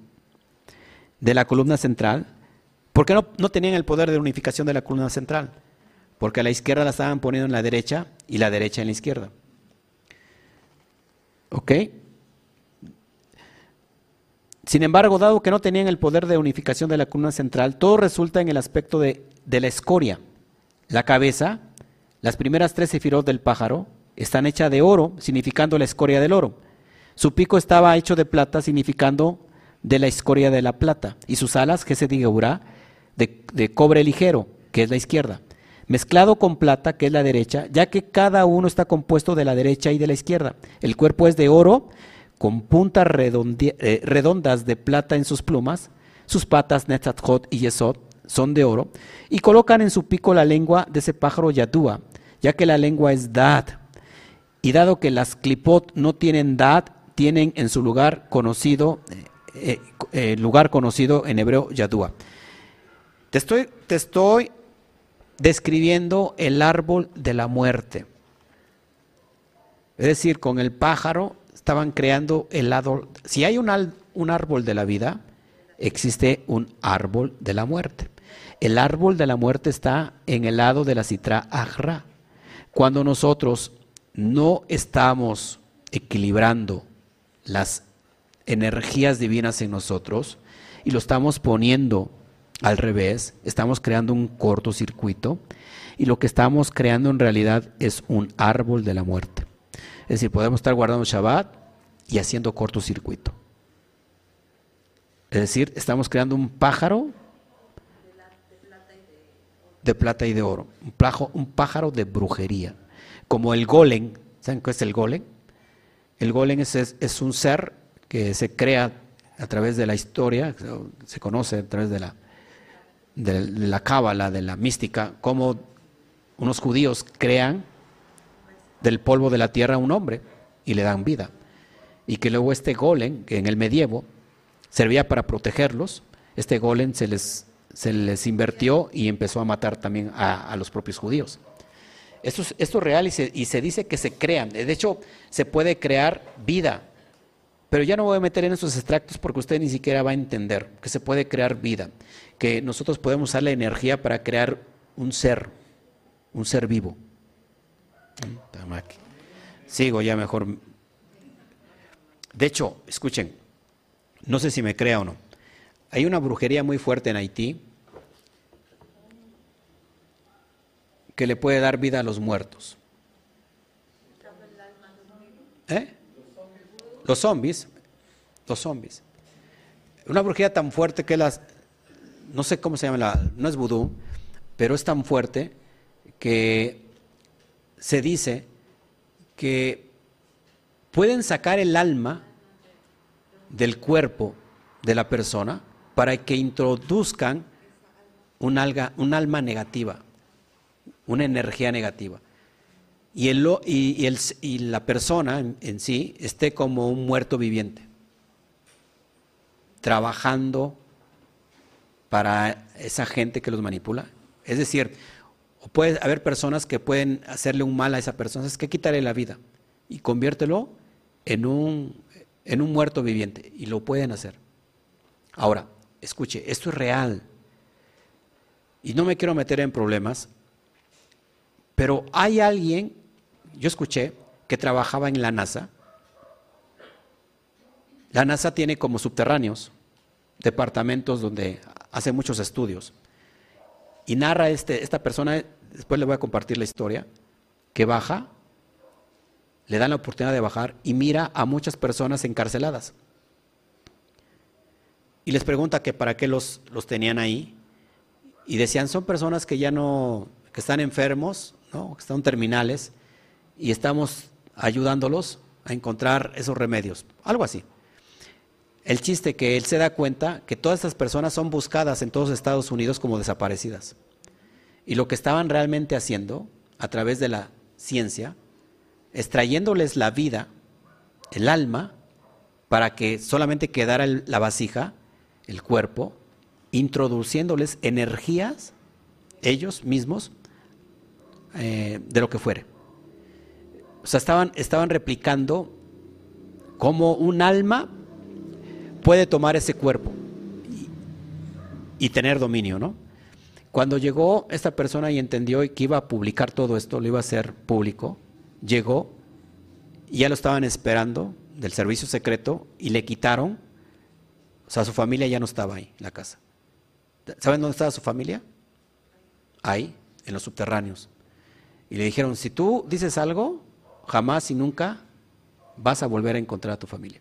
de la columna central, ¿por qué no, no tenían el poder de unificación de la columna central? Porque a la izquierda la estaban poniendo en la derecha y la derecha en la izquierda. ¿Ok? Sin embargo, dado que no tenían el poder de unificación de la columna central, todo resulta en el aspecto de, la escoria. La cabeza, las primeras tres sefirot del pájaro, están hechas de oro, significando la escoria del oro. Su pico estaba hecho de plata, significando de la escoria de la plata. Y sus alas, que se diga de, de cobre ligero, que es la izquierda mezclado con plata, que es la derecha, ya que cada uno está compuesto de la derecha y de la izquierda. El cuerpo es de oro, con puntas eh, redondas de plata en sus plumas, sus patas, Netzatzot y Yesod, son de oro, y colocan en su pico la lengua de ese pájaro Yadúa, ya que la lengua es Dad. Y dado que las clipot no tienen Dad, tienen en su lugar conocido, eh, eh, lugar conocido en hebreo Yadúa. Te estoy, te estoy describiendo el árbol de la muerte. Es decir, con el pájaro estaban creando el árbol. Si hay un, un árbol de la vida, existe un árbol de la muerte. El árbol de la muerte está en el lado de la citra ajra. Cuando nosotros no estamos equilibrando las energías divinas en nosotros y lo estamos poniendo al revés, estamos creando un cortocircuito y lo que estamos creando en realidad es un árbol de la muerte. Es decir, podemos estar guardando Shabbat y haciendo cortocircuito. Es decir, estamos creando un pájaro de plata y de oro, un, pájaro de brujería, como el golem. ¿Saben qué es el golem? El golem es, es un ser que se crea a través de la historia, se conoce a través de la de la cábala, de la mística, cómo unos judíos crean del polvo de la tierra un hombre y le dan vida. Y que luego este golem, que en el medievo servía para protegerlos, este golem se les, se les invertió y empezó a matar también a, los propios judíos. Esto es, esto real y se, y se dice que se crean. De hecho, se puede crear vida pero ya no voy a meter en esos extractos porque usted ni siquiera va a entender que se puede crear vida, que nosotros podemos usar la energía para crear un ser, un ser vivo. Sigo ya mejor. De hecho, escuchen, no sé si me crea o no. Hay una brujería muy fuerte en Haití que le puede dar vida a los muertos. ¿Eh? Los zombies, los zombies. Una brujería tan fuerte que las, no sé cómo se llama, la, no es vudú, pero es tan fuerte que se dice que pueden sacar el alma del cuerpo de la persona para que introduzcan un, alga, un alma negativa, una energía negativa. Y, el, y, el, y la persona en, en sí esté como un muerto viviente, trabajando para esa gente que los manipula. Es decir, puede haber personas que pueden hacerle un mal a esa persona, es que quítale la vida y conviértelo en un, en un muerto viviente. Y lo pueden hacer. Ahora, escuche, esto es real. Y no me quiero meter en problemas, pero hay alguien, yo escuché, que trabajaba en la NASA. La NASA tiene como subterráneos departamentos donde hace muchos estudios. Y narra este, esta persona, después le voy a compartir la historia, que baja, le dan la oportunidad de bajar y mira a muchas personas encarceladas. Y les pregunta que para qué los, los tenían ahí. Y decían, son personas que ya no, que están enfermos, ¿no? que están terminales, y estamos ayudándolos a encontrar esos remedios. Algo así. El chiste que él se da cuenta que todas estas personas son buscadas en todos Estados Unidos como desaparecidas. Y lo que estaban realmente haciendo a través de la ciencia, extrayéndoles la vida, el alma, para que solamente quedara la vasija, el cuerpo, introduciéndoles energías, ellos mismos, eh, de lo que fuere. O sea, estaban, estaban replicando como un alma puede tomar ese cuerpo y, tener dominio, ¿no? Cuando llegó esta persona y entendió que iba a publicar todo esto, lo iba a hacer público, llegó ya lo estaban esperando del servicio secreto y le quitaron, o sea, su familia ya no estaba ahí, en la casa. ¿Saben dónde estaba su familia? Ahí, en los subterráneos. Y le dijeron, si tú dices algo, jamás y nunca vas a volver a encontrar a tu familia.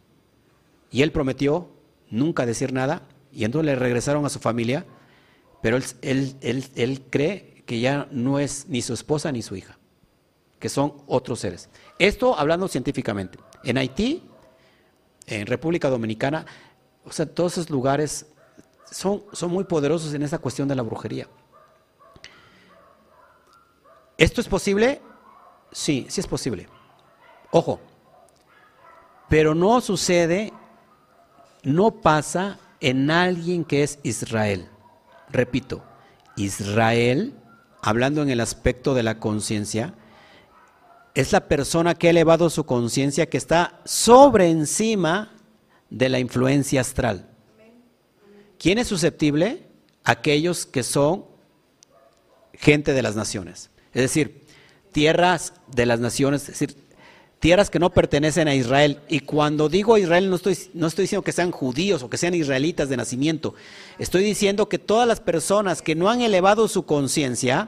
Y él prometió nunca decir nada y entonces le regresaron a su familia, pero él, él, cree que ya no es ni su esposa ni su hija, que son otros seres. Esto hablando científicamente. En Haití, en República Dominicana, o sea, todos esos lugares son, son muy poderosos en esa cuestión de la brujería. ¿Esto es posible? Sí, sí es posible. Ojo, pero no sucede no pasa en alguien que es Israel. Repito, Israel, hablando en el aspecto de la conciencia, es la persona que ha elevado su conciencia que está sobre encima de la influencia astral. ¿Quién es susceptible? Aquellos que son gente de las naciones. Es decir, tierras de las naciones, es decir, tierras que no pertenecen a Israel. Y cuando digo Israel no estoy, no estoy diciendo que sean judíos o que sean israelitas de nacimiento. Estoy diciendo que todas las personas que no han elevado su conciencia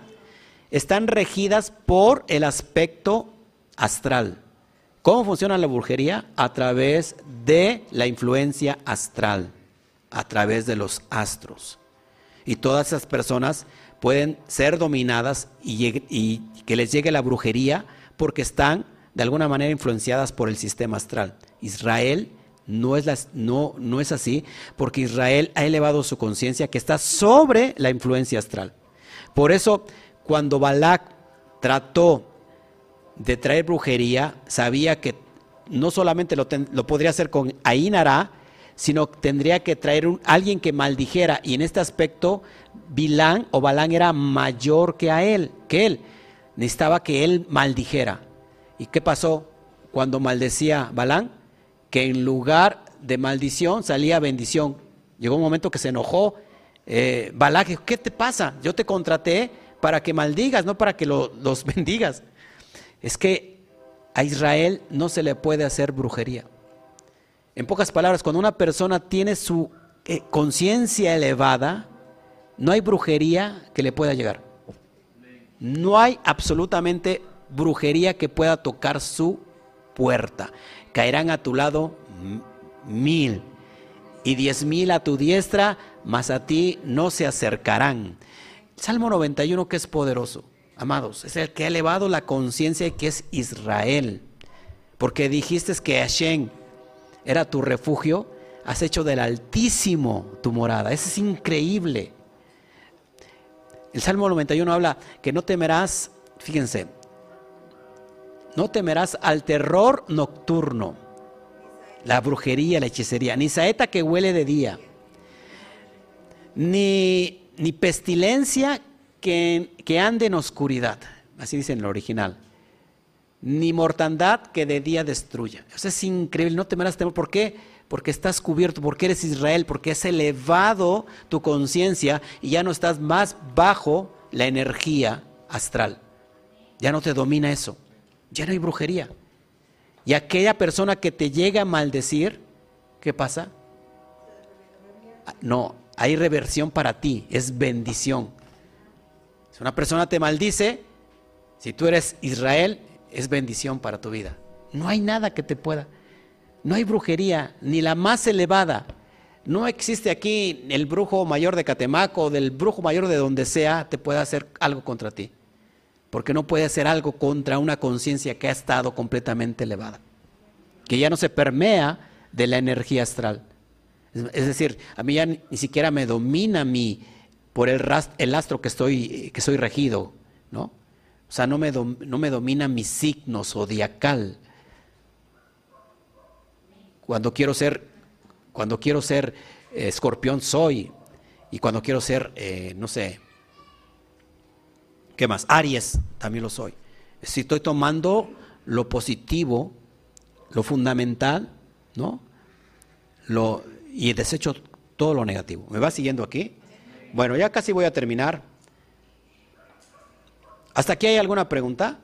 están regidas por el aspecto astral. ¿Cómo funciona la brujería? A través de la influencia astral, a través de los astros. Y todas esas personas pueden ser dominadas y, y que les llegue la brujería porque están de alguna manera influenciadas por el sistema astral. Israel no es, no, no es así, porque Israel ha elevado su conciencia que está sobre la influencia astral. Por eso, cuando Balak trató de traer brujería, sabía que no solamente lo, podría hacer con Ainara, sino que tendría que traer un, alguien que maldijera. Y en este aspecto, Bilán o Balán era mayor que a él, que él. Necesitaba que él maldijera. ¿Y qué pasó cuando maldecía Balán? Que en lugar de maldición salía bendición. Llegó un momento que se enojó eh, Balán, ¿qué te pasa? Yo te contraté para que maldigas, no para que los bendigas. Es que a Israel no se le puede hacer brujería. En pocas palabras, cuando una persona tiene su eh, conciencia elevada, no hay brujería que le pueda llegar. No hay absolutamente brujería que pueda tocar su puerta. Caerán a tu lado mil y diez mil a tu diestra, mas a ti no se acercarán. Salmo 91 que es poderoso, amados, es el que ha elevado la conciencia que es Israel. Porque dijiste que Hashem era tu refugio, has hecho del Altísimo tu morada. Eso es increíble. El Salmo 91 habla que no temerás, fíjense, no temerás al terror nocturno, la brujería, la hechicería, ni saeta que huele de día, ni, ni pestilencia que, que ande en oscuridad, así dice en el original ni mortandad que de día destruya. Eso es increíble, no temerás temor. ¿Por qué? Porque estás cubierto, porque eres Israel, porque has elevado tu conciencia y ya no estás más bajo la energía astral. Ya no te domina eso. Ya no hay brujería. Y aquella persona que te llega a maldecir, ¿qué pasa? No, hay reversión para ti, es bendición. Si una persona te maldice, si tú eres Israel, es bendición para tu vida. No hay nada que te pueda. No hay brujería, ni la más elevada. No existe aquí el brujo mayor de Catemaco del brujo mayor de donde sea te pueda hacer algo contra ti. Porque no puede hacer algo contra una conciencia que ha estado completamente elevada. Que ya no se permea de la energía astral. Es decir, a mí ya ni siquiera me domina mi, por el, el astro que, estoy, que soy regido, ¿no? O sea, no me, no me domina mi signo zodiacal. Cuando quiero ser, cuando quiero ser eh, escorpión soy. Y cuando quiero ser, eh, no sé, ¿qué más? Aries, también lo soy. Si estoy tomando lo positivo, lo fundamental, ¿no? Lo, y desecho todo lo negativo. ¿Me va siguiendo aquí? Bueno, ya casi voy a terminar. ¿Hasta aquí hay alguna pregunta?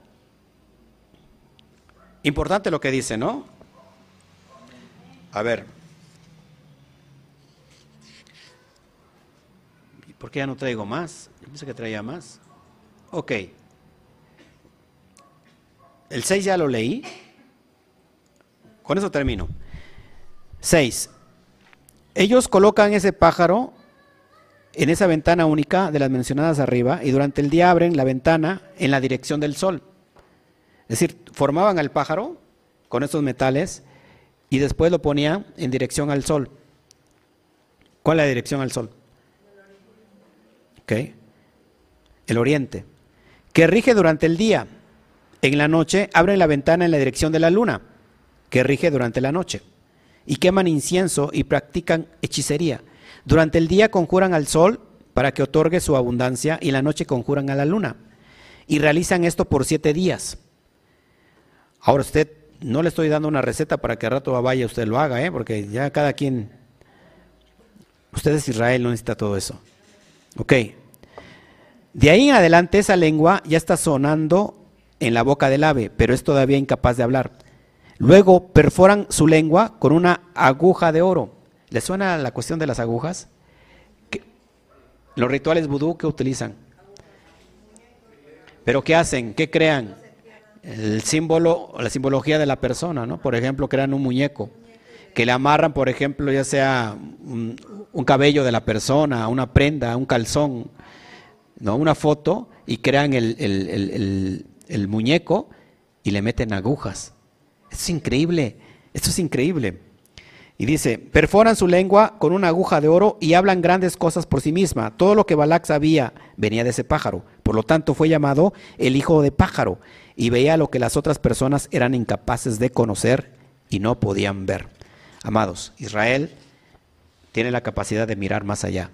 Importante lo que dice, ¿no? A ver. ¿Por qué ya no traigo más? Yo pensé que traía más. Ok. El 6 ya lo leí. Con eso termino. 6. Ellos colocan ese pájaro en esa ventana única de las mencionadas arriba y durante el día abren la ventana en la dirección del sol. Es decir, formaban al pájaro con estos metales y después lo ponían en dirección al sol. ¿Cuál es la dirección al sol? Ok. El oriente. Que rige durante el día. En la noche abren la ventana en la dirección de la luna, que rige durante la noche. Y queman incienso y practican hechicería. Durante el día conjuran al sol para que otorgue su abundancia y la noche conjuran a la luna. Y realizan esto por siete días. Ahora usted, no le estoy dando una receta para que a rato vaya usted lo haga, ¿eh? porque ya cada quien, usted es Israel, no necesita todo eso. Ok. De ahí en adelante esa lengua ya está sonando en la boca del ave, pero es todavía incapaz de hablar. Luego perforan su lengua con una aguja de oro ¿Les suena la cuestión de las agujas? Los rituales vudú que utilizan. Pero ¿qué hacen? ¿Qué crean? El símbolo, la simbología de la persona, ¿no? Por ejemplo, crean un muñeco que le amarran, por ejemplo, ya sea un, cabello de la persona, una prenda, un calzón, ¿no? Una foto y crean el, el muñeco y le meten agujas. Es increíble, esto es increíble. Y dice, perforan su lengua con una aguja de oro y hablan grandes cosas por sí misma. Todo lo que Balac sabía venía de ese pájaro. Por lo tanto, fue llamado el hijo de pájaro y veía lo que las otras personas eran incapaces de conocer y no podían ver. Amados, Israel tiene la capacidad de mirar más allá.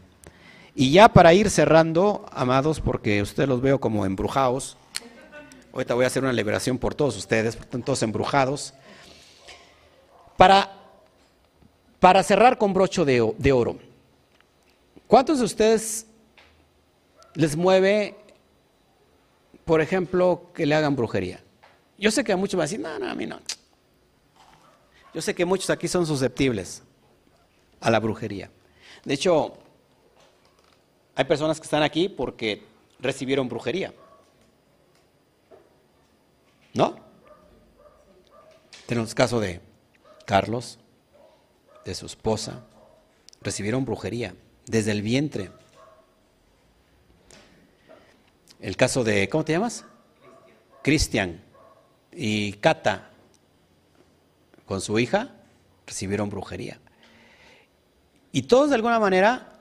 Y ya para ir cerrando, amados, porque ustedes los veo como embrujados, ahorita voy a hacer una liberación por todos ustedes, están todos embrujados. Para para cerrar con brocho de, de oro, ¿cuántos de ustedes les mueve, por ejemplo, que le hagan brujería? Yo sé que a muchos van a decir, no, no, a mí no. Yo sé que muchos aquí son susceptibles a la brujería. De hecho, hay personas que están aquí porque recibieron brujería. ¿No? Tenemos el caso de Carlos, de su esposa recibieron brujería desde el vientre. El caso de, ¿cómo te llamas? Cristian y Cata con su hija recibieron brujería. Y todos de alguna manera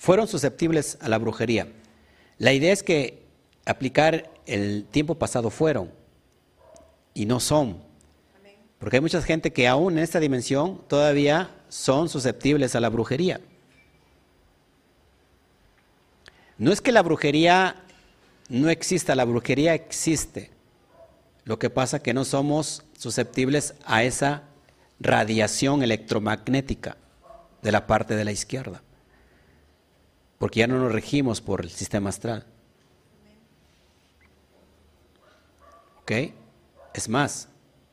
fueron susceptibles a la brujería. La idea es que aplicar el tiempo pasado fueron y no son. Porque hay mucha gente que aún en esta dimensión todavía son susceptibles a la brujería. No es que la brujería no exista, la brujería existe. Lo que pasa es que no somos susceptibles a esa radiación electromagnética de la parte de la izquierda. Porque ya no nos regimos por el sistema astral. ¿Ok? Es más,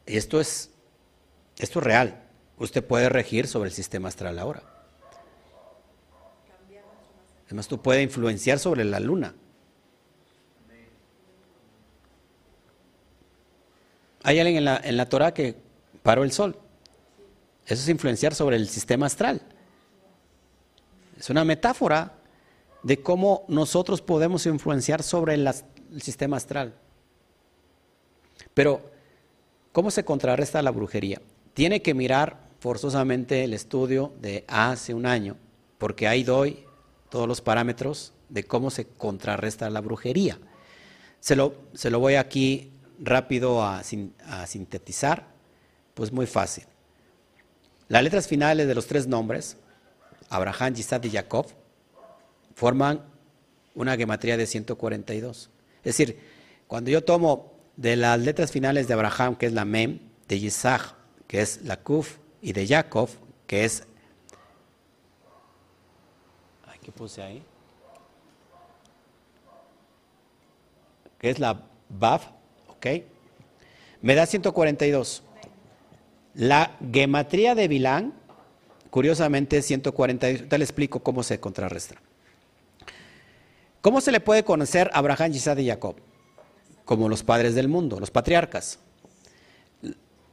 esto es, esto es real. Usted puede regir sobre el sistema astral ahora. Además, tú puedes influenciar sobre la luna. Hay alguien en la, en la Torah que paró el sol. Eso es influenciar sobre el sistema astral. Es una metáfora de cómo nosotros podemos influenciar sobre el, sistema astral. Pero, ¿cómo se contrarresta la brujería? Tiene que mirar forzosamente el estudio de hace un año, porque ahí doy todos los parámetros de cómo se contrarresta la brujería. Se lo, se lo voy aquí rápido a, a, sintetizar, pues muy fácil. Las letras finales de los tres nombres, Abraham, Yisad y Jacob, forman una gematría de 142. Es decir, cuando yo tomo de las letras finales de Abraham, que es la Mem, de Yisach, que es la Kuf, y de Jacob, que es ¿Qué puse ahí? Que es la BAF, ¿ok? Me da 142. La gematría de Bilán, curiosamente, es 142. Te le explico cómo se contrarresta. ¿Cómo se le puede conocer a Abraham, Isaac y Jacob? Como los padres del mundo, los patriarcas.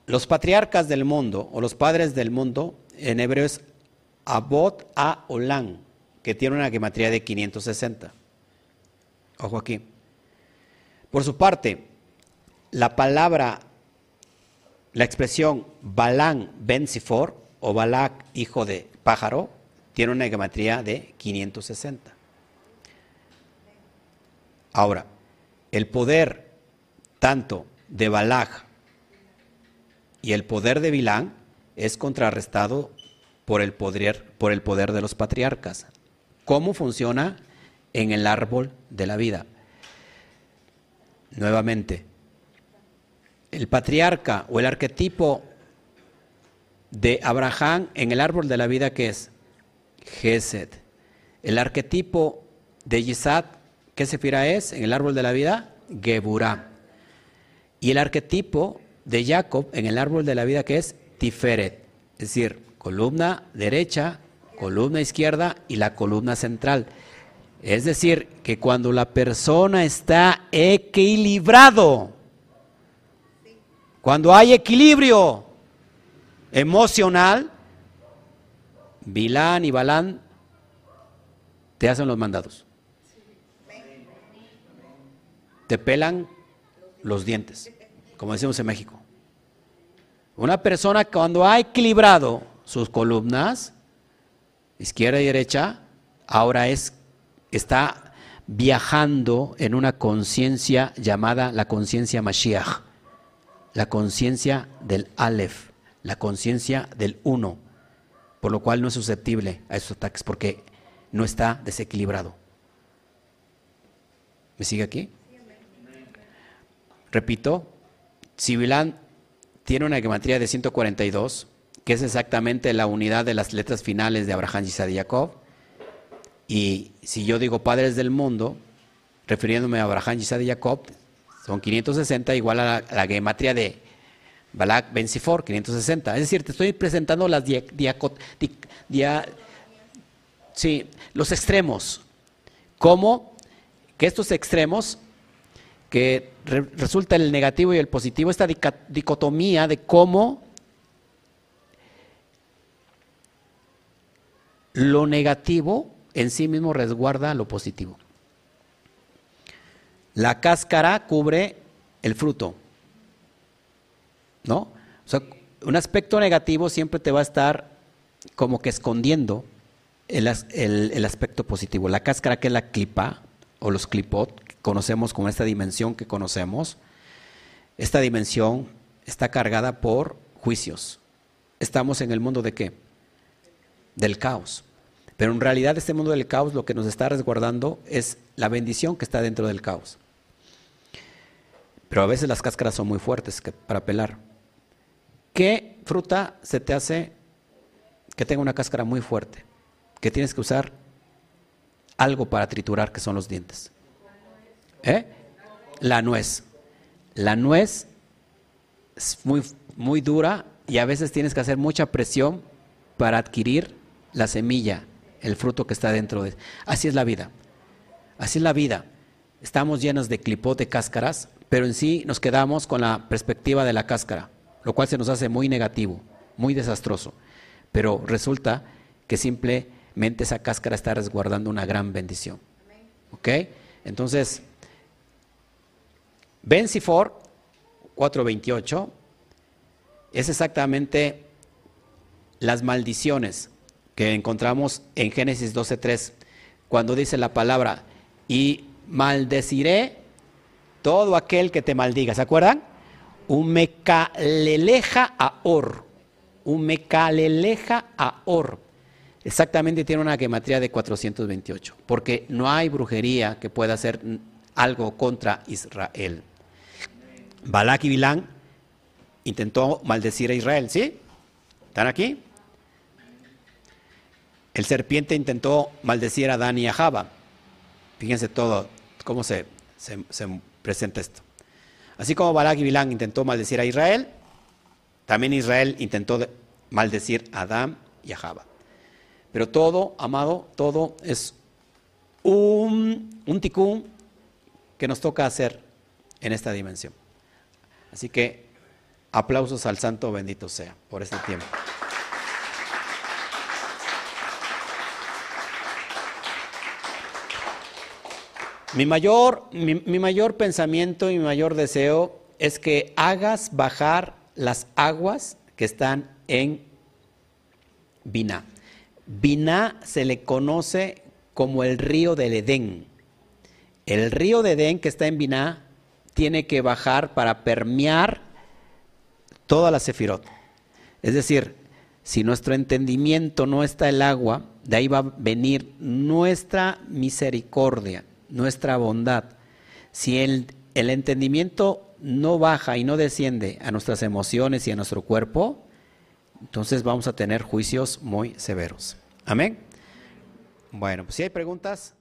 Los patriarcas del mundo, o los padres del mundo, en hebreo es Abot a Olán que tiene una gematría de 560. Ojo aquí. Por su parte, la palabra, la expresión Balán Ben Sifor o Balak hijo de pájaro tiene una gematría de 560. Ahora, el poder tanto de Balak y el poder de Bilán es contrarrestado por el poder, por el poder de los patriarcas cómo funciona en el árbol de la vida. Nuevamente, el patriarca o el arquetipo de Abraham en el árbol de la vida que es Gesed. El arquetipo de Yisad, ¿qué sefira es en el árbol de la vida? Geburah. Y el arquetipo de Jacob en el árbol de la vida que es Tiferet, es decir, columna derecha, columna izquierda y la columna central. Es decir, que cuando la persona está equilibrado, cuando hay equilibrio emocional, Bilán y Balán te hacen los mandados. Te pelan los dientes, como decimos en México. Una persona cuando ha equilibrado sus columnas, izquierda y derecha, ahora es, está viajando en una conciencia llamada la conciencia Mashiach, la conciencia del Aleph, la conciencia del uno, por lo cual no es susceptible a esos ataques porque no está desequilibrado. ¿Me sigue aquí? Repito, si tiene una gematría de 142, que es exactamente la unidad de las letras finales de Abraham, Isaac y Jacob. Y si yo digo padres del mundo, refiriéndome a Abraham, Isaac y Jacob, son 560 igual a la, gematría de Balak Ben Sifor, 560. Es decir, te estoy presentando las sí, los extremos. ¿Cómo? Que estos extremos, que resulta el negativo y el positivo, esta dicotomía de cómo lo negativo en sí mismo resguarda lo positivo. La cáscara cubre el fruto. ¿No? O sea, un aspecto negativo siempre te va a estar como que escondiendo el, aspecto positivo. La cáscara que es la clipa o los clipot, conocemos como esta dimensión que conocemos, esta dimensión está cargada por juicios. Estamos en el mundo de qué? Del caos. Pero en realidad este mundo del caos lo que nos está resguardando es la bendición que está dentro del caos. Pero a veces las cáscaras son muy fuertes para pelar. ¿Qué fruta se te hace que tenga una cáscara muy fuerte? Que tienes que usar algo para triturar, que son los dientes. ¿Eh? La nuez. La nuez es muy, muy dura y a veces tienes que hacer mucha presión para adquirir la semilla, el fruto que está dentro de. Así es la vida. Así es la vida. Estamos llenos de clipote cáscaras, pero en sí nos quedamos con la perspectiva de la cáscara, lo cual se nos hace muy negativo, muy desastroso. Pero resulta que simplemente esa cáscara está resguardando una gran bendición. ¿Ok? Entonces, Ben Sifor 4:28 es exactamente las maldiciones que encontramos en Génesis 12:3, cuando dice la palabra, y maldeciré todo aquel que te maldiga. ¿Se acuerdan? Un mecaleleja a or. Un mecaleleja a or. Exactamente tiene una gematría de 428, porque no hay brujería que pueda hacer algo contra Israel. Balak y Bilán intentó maldecir a Israel, ¿sí? ¿Están aquí? El serpiente intentó maldecir a Adán y a Java. Fíjense todo, cómo se, presenta esto. Así como Balak y Bilán intentó maldecir a Israel, también Israel intentó maldecir a Adán y a Java. Pero todo, amado, todo es un, un ticún que nos toca hacer en esta dimensión. Así que aplausos al Santo bendito sea por este tiempo. Mi mayor, mi, mayor pensamiento y mi mayor deseo es que hagas bajar las aguas que están en Biná. Biná se le conoce como el río del Edén. El río de Edén que está en Biná tiene que bajar para permear toda la sefirot. Es decir, si nuestro entendimiento no está el agua, de ahí va a venir nuestra misericordia, nuestra bondad. Si el, el entendimiento no baja y no desciende a nuestras emociones y a nuestro cuerpo, entonces vamos a tener juicios muy severos. Amén. Bueno, pues si hay preguntas.